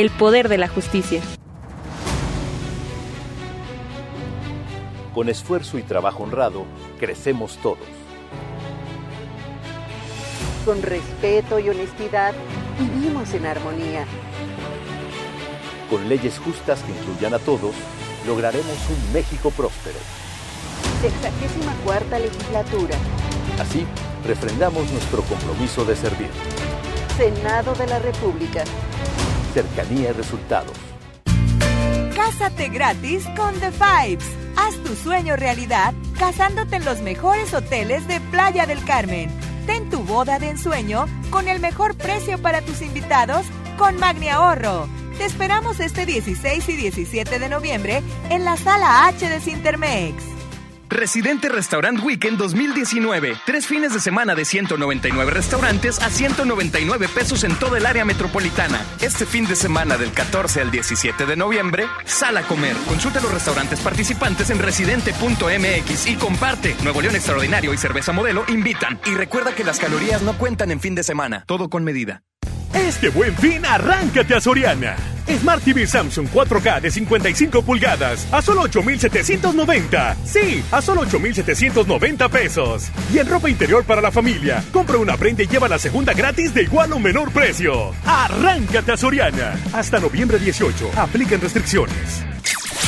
El poder de la justicia. Con esfuerzo y trabajo honrado, crecemos todos. Con respeto y honestidad, vivimos en armonía. Con leyes justas que incluyan a todos, lograremos un México próspero. Sexagésima cuarta legislatura. Así, refrendamos nuestro compromiso de servir. Senado de la República. Cercanía y resultados. Cásate gratis con The Fives. Haz tu sueño realidad casándote en los mejores hoteles de Playa del Carmen. Ten tu boda de ensueño con el mejor precio para tus invitados con Magni Ahorro. Te esperamos este 16 y 17 de noviembre en la sala H de Cintermex. Residente Restaurant Weekend 2019. Tres fines de semana de 199 restaurantes a 199 pesos en toda el área metropolitana. Este fin de semana del 14 al 17 de noviembre, sal a comer. Consulta los restaurantes participantes en residente.mx y comparte. Nuevo León Extraordinario y Cerveza Modelo invitan. Y recuerda que las calorías no cuentan en fin de semana. Todo con medida. Este buen fin, arráncate a Soriana. Smart TV Samsung 4K de 55 pulgadas a solo 8,790. Sí, a solo 8,790 pesos. Y en ropa interior para la familia, compra una prenda y lleva la segunda gratis de igual o menor precio. Arráncate a Soriana. Hasta noviembre 18. Aplican restricciones.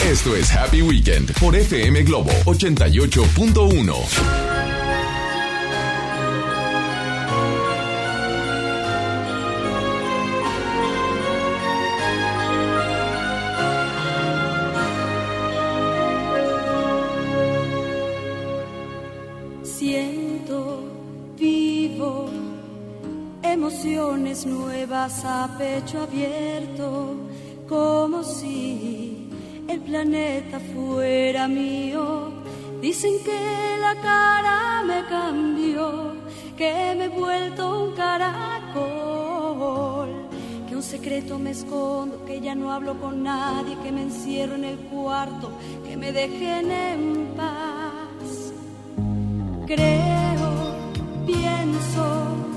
Esto es Happy Weekend por FM Globo 88.1. emociones nuevas a pecho abierto, como si el planeta fuera mío. Dicen que la cara me cambió, que me he vuelto un caracol, que un secreto me escondo, que ya no hablo con nadie, que me encierro en el cuarto, que me dejen en paz. Creo, pienso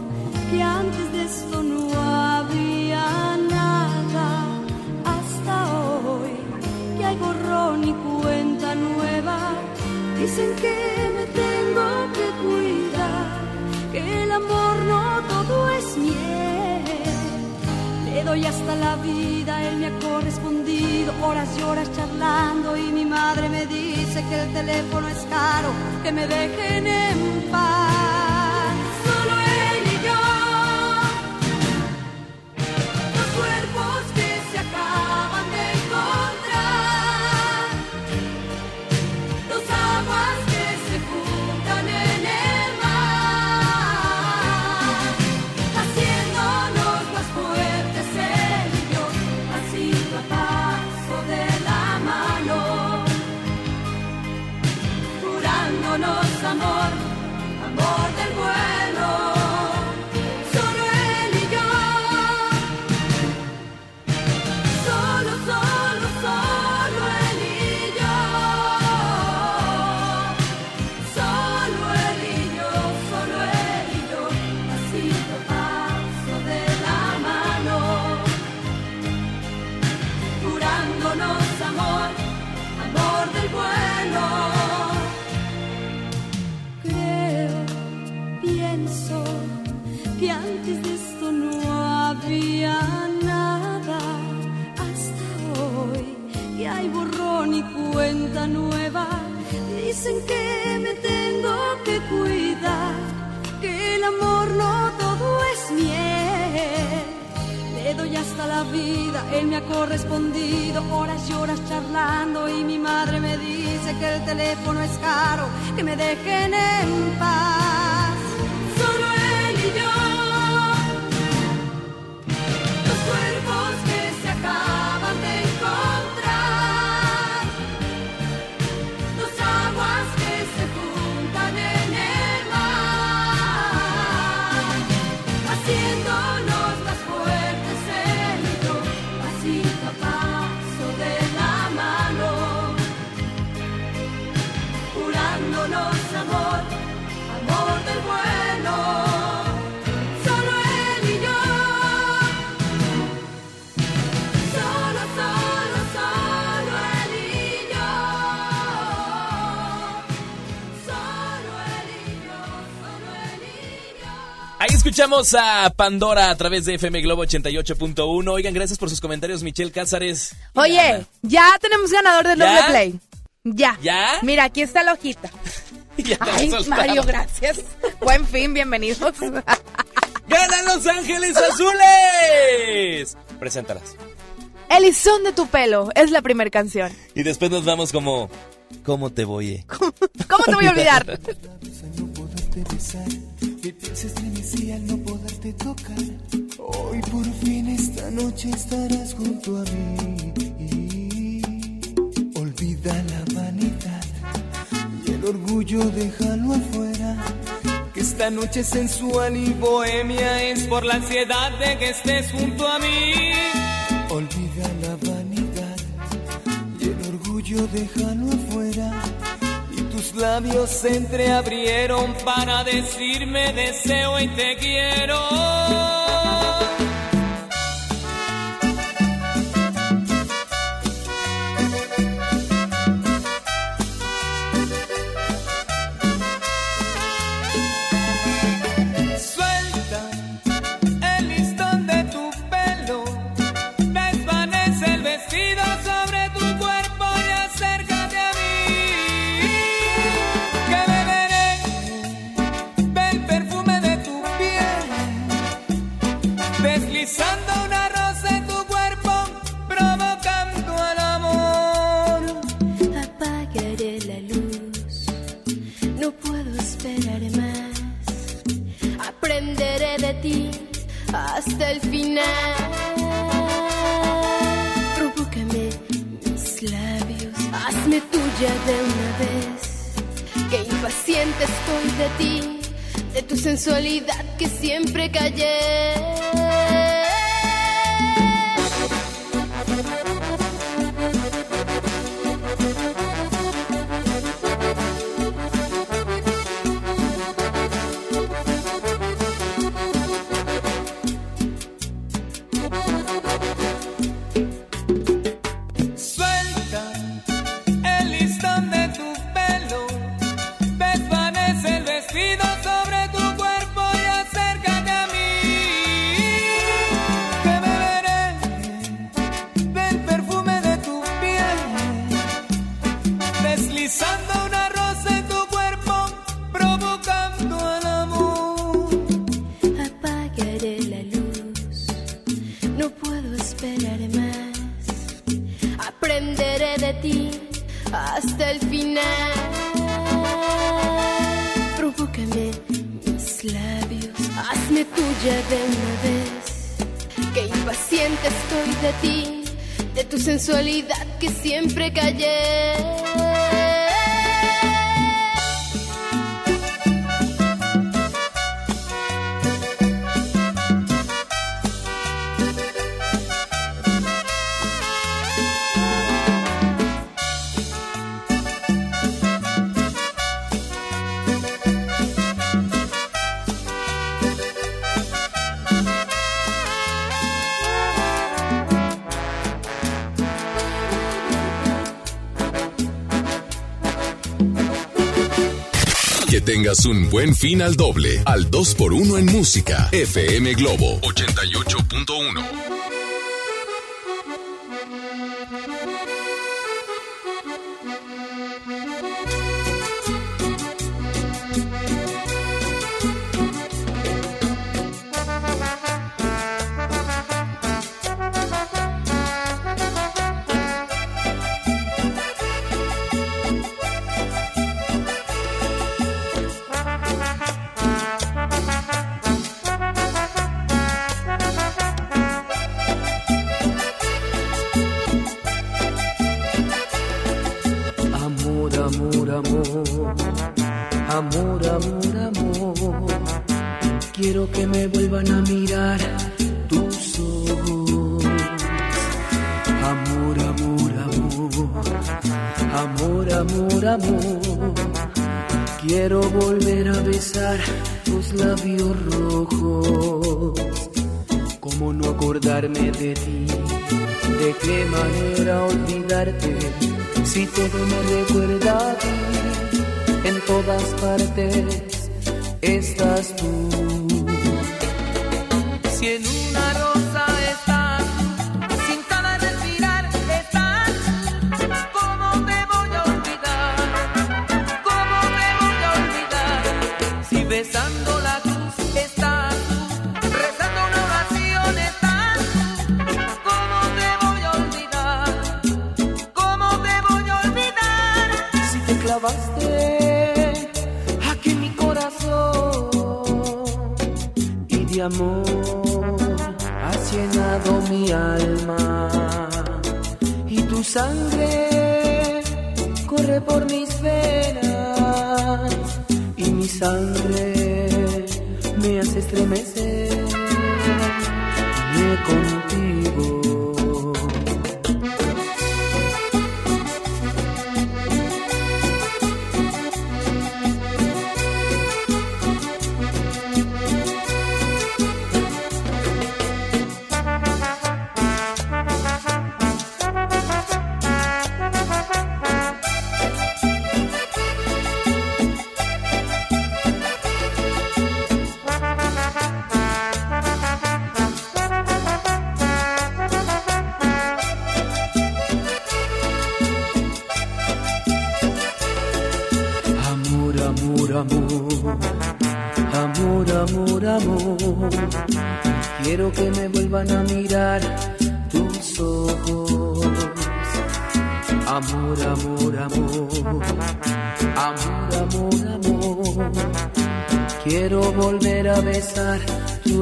que antes de esto no había nada hasta hoy, que hay borrón y cuenta nueva. Dicen que me tengo que cuidar, que el amor no todo es miel. Le doy hasta la vida, él me ha correspondido, horas y horas charlando y mi madre me dice que el teléfono es caro, que me dejen en paz. Él me ha correspondido, horas y horas charlando y mi madre me dice que el teléfono es caro, que me dejen en paz. Solo él y yo. Escuchamos a Pandora a través de FM Globo 88.1. Oigan, gracias por sus comentarios, Michelle Cázares. Oye, ya tenemos ganador del doble play. Ya. ¿Ya? Mira, aquí está la hojita. Ya Ay. Mario, gracias. Buen fin, bienvenidos. ¡Ganan Los Ángeles Azules! Preséntalas. Elizón de tu pelo es la primera canción. Y después nos vamos como... ¿Cómo te voy? eh? ¿Cómo te voy a olvidar? Se estremecía al no poderte tocar. Hoy por fin esta noche estarás junto a mí. Olvida la vanidad y el orgullo déjalo afuera. Que esta noche sensual y bohemia es por la ansiedad de que estés junto a mí. Olvida la vanidad y el orgullo déjalo afuera. Tus labios se entreabrieron para decirme deseo y te quiero. Tengas un buen fin al doble, al 2x1 en música. FM Globo 88.1.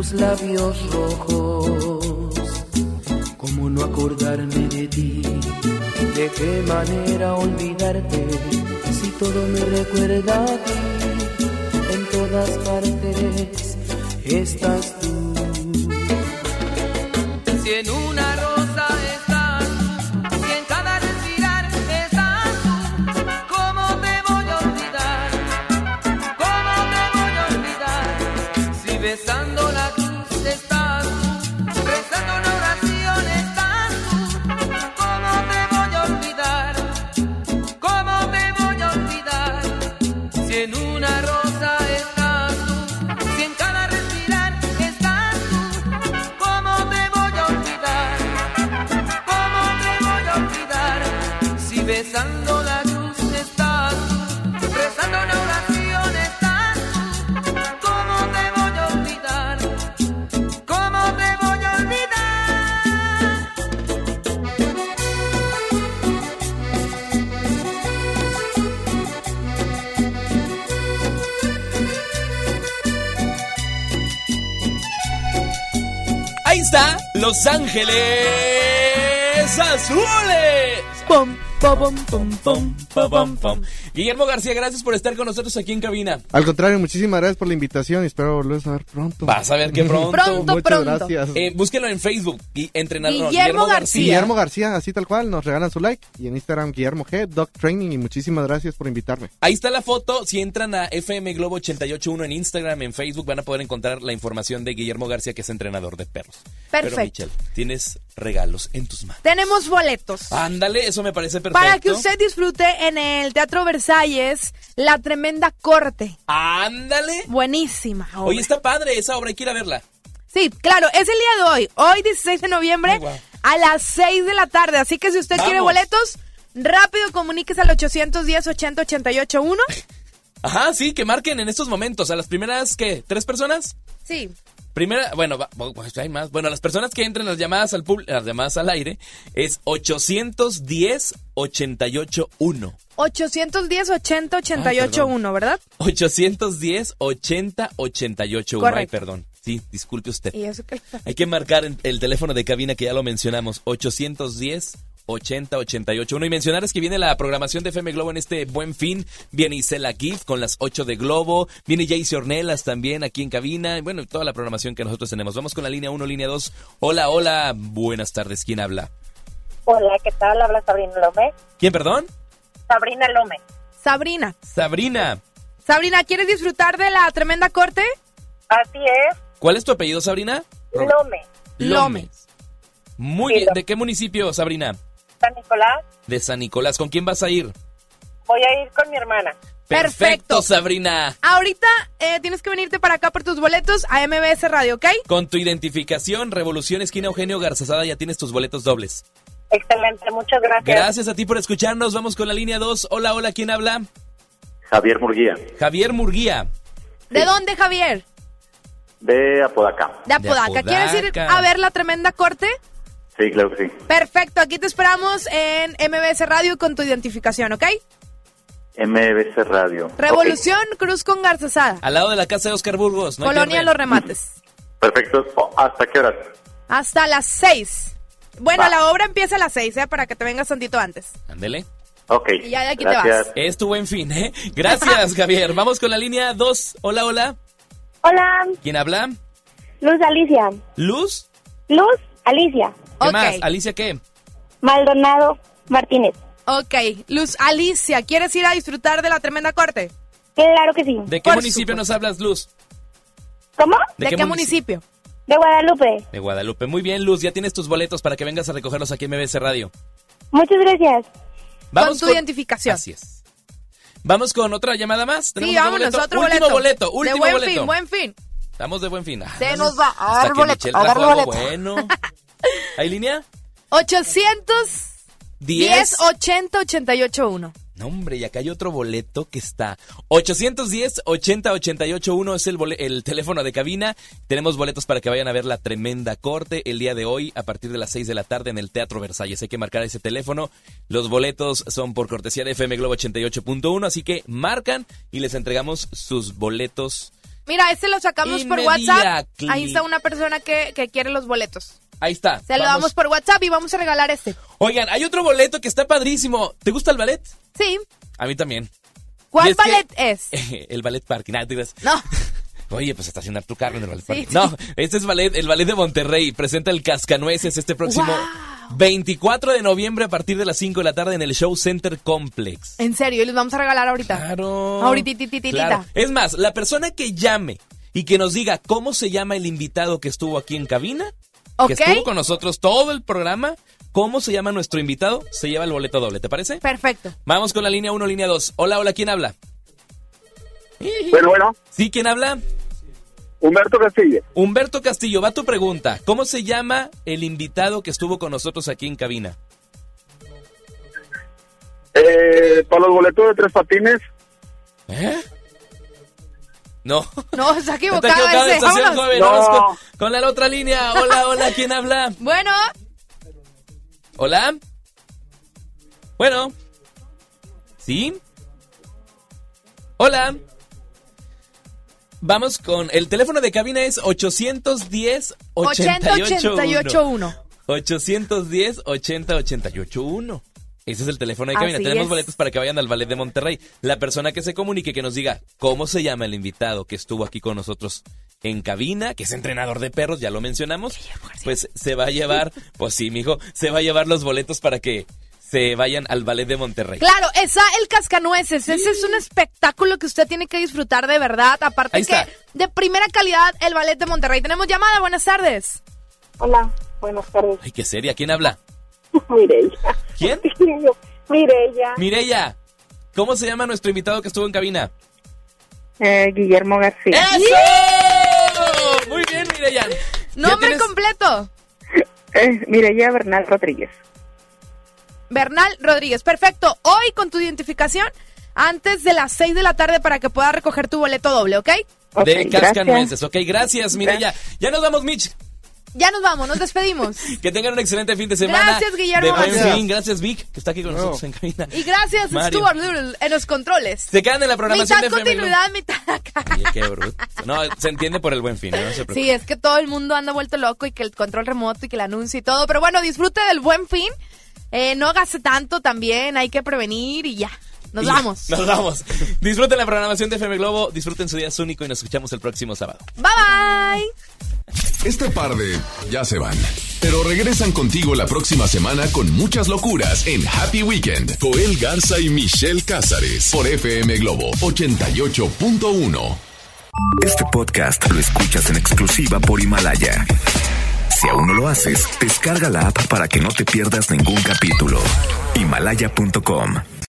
tus labios rojos. ¿Cómo no acordarme de ti? ¿De qué manera olvidarte? Si todo me recuerda Los Ángeles Azules. Pum, pum, pum, pum, Pam, pam, pam. Guillermo García, gracias por estar con nosotros aquí en cabina. Al contrario, muchísimas gracias por la invitación y espero volverlos a ver pronto. Vas a ver que pronto. Pronto, Muchas pronto. gracias. Eh, búsquenlo en Facebook, y entrenador Guillermo García. Guillermo García, así tal cual, nos regalan su like. Y en Instagram, Guillermo G, Dog Training. Y muchísimas gracias por invitarme. Ahí está la foto. Si entran a FM Globo 881 en Instagram, en Facebook, van a poder encontrar la información de Guillermo García, que es entrenador de perros. Pero, Perfecto. Michelle, tienes regalos en tus manos. Tenemos boletos. Ándale, eso me parece perfecto. Para que usted disfrute en el Teatro Versalles la tremenda corte. Ándale. Buenísima. obra. Oye, está padre esa obra, hay que ir a verla. Sí, claro, es el día de hoy. Hoy, 16 de noviembre, a las 6 de la tarde. Así que si usted quiere boletos, rápido comuníquese al 810 80 88 1. Ajá, sí, que marquen en estos momentos. A las primeras, ¿qué? ¿Tres personas? Sí. Primera, bueno, va- va- pues hay más. Bueno, las personas que entren las llamadas al las llamadas al aire es 810 881. 810 80 88 1, ¿verdad? 810 80 88 Ay, perdón. Sí, disculpe usted. Y eso que... Hay que marcar el teléfono de cabina que ya lo mencionamos, 810 881 y mencionar es que viene la programación de FM Globo en este buen fin. Viene Isela Gift con las 8 de Globo. Viene Jayce Ornelas también aquí en cabina. Bueno, toda la programación que nosotros tenemos. Vamos con la línea 1, línea 2. Hola, hola. Buenas tardes. ¿Quién habla? Hola, ¿qué tal? Habla Sabrina Lome. ¿Quién, perdón? Sabrina Lome. Sabrina. Sabrina. Sabrina, ¿quieres disfrutar de la tremenda corte? Así es. ¿Cuál es tu apellido, Sabrina? Lome. Lome. Muy Sí, bien. Lome. ¿De qué municipio, Sabrina? San Nicolás. De San Nicolás. ¿Con quién vas a ir? Voy a ir con mi hermana. Perfecto. Sabrina. Ahorita eh, tienes que venirte para acá por tus boletos a MBS Radio, ¿ok? Con tu identificación, Revolución Esquina Eugenio Garzazada, ya tienes tus boletos dobles. Excelente, muchas gracias. Gracias a ti por escucharnos. Vamos con la línea 2. Hola, hola, ¿quién habla? Javier Murguía, Javier Murguía. ¿De dónde, Javier? de Apodaca. De Apodaca. ¿Quieres ir Apodaca. a ver la tremenda corte? Sí, claro que sí. Perfecto, aquí te esperamos en MBS Radio con tu identificación, ¿ok? MBC Radio. Revolución Cruz con Garzazada. Al lado de la casa de Oscar Burgos. No Colonia. Los Remates. Perfecto. Oh, ¿Hasta qué horas? Hasta las 6. Bueno, Va. la obra empieza a las 6, ¿eh? Para que te vengas tantito antes. Ándele. Ok. Y ya de aquí te gracias. vas. Es tu buen fin, ¿eh? Gracias, Javier. Vamos con la línea 2. Hola, hola. Hola, ¿Quién habla? Luz Alicia. ¿Luz? Luz Alicia. ¿Qué más? ¿Alicia qué? Maldonado Martínez. Ok, Luz Alicia, ¿quieres ir a disfrutar de la tremenda corte? Claro que sí. ¿De qué municipio nos hablas, Luz? ¿Cómo? ¿De qué municipio? De Guadalupe. De Guadalupe. Muy bien, Luz. Ya tienes tus boletos para que vengas a recogerlos aquí en MBC Radio. Muchas gracias. Vamos con tu identificación. Así es. Vamos con otra llamada más. Sí, ¿Tenemos otro vámonos, boleto? otro último boleto. boleto. Último de buen boleto. fin, buen fin. Estamos de buen fin. Ah, Se nos va a dar boleto, a dar boleto. bueno. ¿Hay línea? 810 10. 80 88 1. No, hombre, y acá hay otro boleto que está. 810 80 88 1 es el, el teléfono de cabina. Tenemos boletos para que vayan a ver la tremenda corte el día de hoy a partir de las 6 de la tarde en el Teatro Versalles. Hay que marcar ese teléfono. Los boletos son por cortesía de FM Globo 88.1, así que marcan y les entregamos sus boletos. Mira, este lo sacamos por WhatsApp. Ahí está una persona que, que quiere los boletos. Ahí está. Se lo Vamos. damos por WhatsApp y vamos a regalar este. Oigan, hay otro boleto que está padrísimo. ¿Te gusta el ballet? Sí. A mí también. ¿Cuál es que- ballet es? el ballet parking. Ah. No. Oye, pues estacionar tu carro en el ballet Sí. No, este es ballet, el ballet de Monterrey. Presenta el Cascanueces este próximo 24 de noviembre a partir de las 5 de la tarde en el Show Center Complex. En serio, y les vamos a regalar ahorita. Claro. Ahorita. Claro. Es más, la persona que llame y que nos diga cómo se llama el invitado que estuvo aquí en cabina, Ok. que estuvo con nosotros todo el programa, cómo se llama nuestro invitado, se lleva el boleto doble, ¿te parece? Perfecto. Vamos con la línea 1, línea 2. Hola, hola, ¿quién habla? Bueno, bueno. ¿Sí, quién habla? Humberto Castillo. Humberto Castillo, va tu pregunta. ¿Cómo se llama el invitado que estuvo con nosotros aquí en cabina? Eh, para los boletos de tres patines. ¿Eh? No. No, está Está equivocado, equivocado, ese. estación Vámonos. joven. Vamos con, con la otra línea. Hola, hola, ¿quién habla? Bueno, Hola. Bueno. ¿Sí? Hola. Vamos con el teléfono de cabina es 810 80 88 88 1. 810 80 88 1. Ese es el teléfono de cabina. Así Tenemos es. boletos para que vayan al Ballet de Monterrey. La persona que se comunique, que nos diga cómo se llama el invitado que estuvo aquí con nosotros en cabina, que es entrenador de perros, ya lo mencionamos, pues se va a llevar, pues sí, mijo, se va a llevar los boletos para que se vayan al Ballet de Monterrey. Claro, esa el cascanueces. Ese es un espectáculo que usted tiene que disfrutar de verdad. Aparte Ahí que está. de primera calidad el ballet de Monterrey. Tenemos llamada, buenas tardes. Hola, buenas tardes. Ay, qué seria. ¿Quién habla? Mireya. ¿Quién? Mireya. Mireya. ¿Cómo se llama nuestro invitado que estuvo en cabina? Eh, Guillermo García. ¡Eso! Muy bien, Mireya. Nombre completo. Eh, Mireya Bernal Rodríguez. Bernal Rodríguez. Perfecto. Hoy con tu identificación antes de las 6 de la tarde para que puedas recoger tu boleto doble, ¿ok? de Cascanueces. Ok, gracias, Mireya. Ya nos vamos, Mitch. Ya nos vamos, nos despedimos. Que tengan un excelente fin de semana. Gracias, Guillermo. De buen Gracias. fin. Gracias, Vic, que está aquí con nosotros en cabina. Y gracias, Mario. Stuart Little, en los controles. Se quedan en la programación mitad de FM Globo. continuidad, mitad acá. Oye, qué bruto. No, se entiende por el buen fin, ¿no? Se preocupe. Sí, es que todo el mundo anda vuelto loco y que el control remoto y que el anuncio y todo. Pero bueno, disfrute del buen fin. Eh, no gaste tanto también, hay que prevenir y ya. Nos Y ya, vamos. Nos vamos. Disfruten la programación de FM Globo, disfruten su día único y nos escuchamos el próximo sábado. Bye bye. Este par de ya se van. Pero regresan contigo la próxima semana con muchas locuras en Happy Weekend. Joel Garza y Michelle Cázares por FM Globo 88.1. Este podcast lo escuchas en exclusiva por Himalaya. Si aún no lo haces, descarga la app para que no te pierdas ningún capítulo. Himalaya.com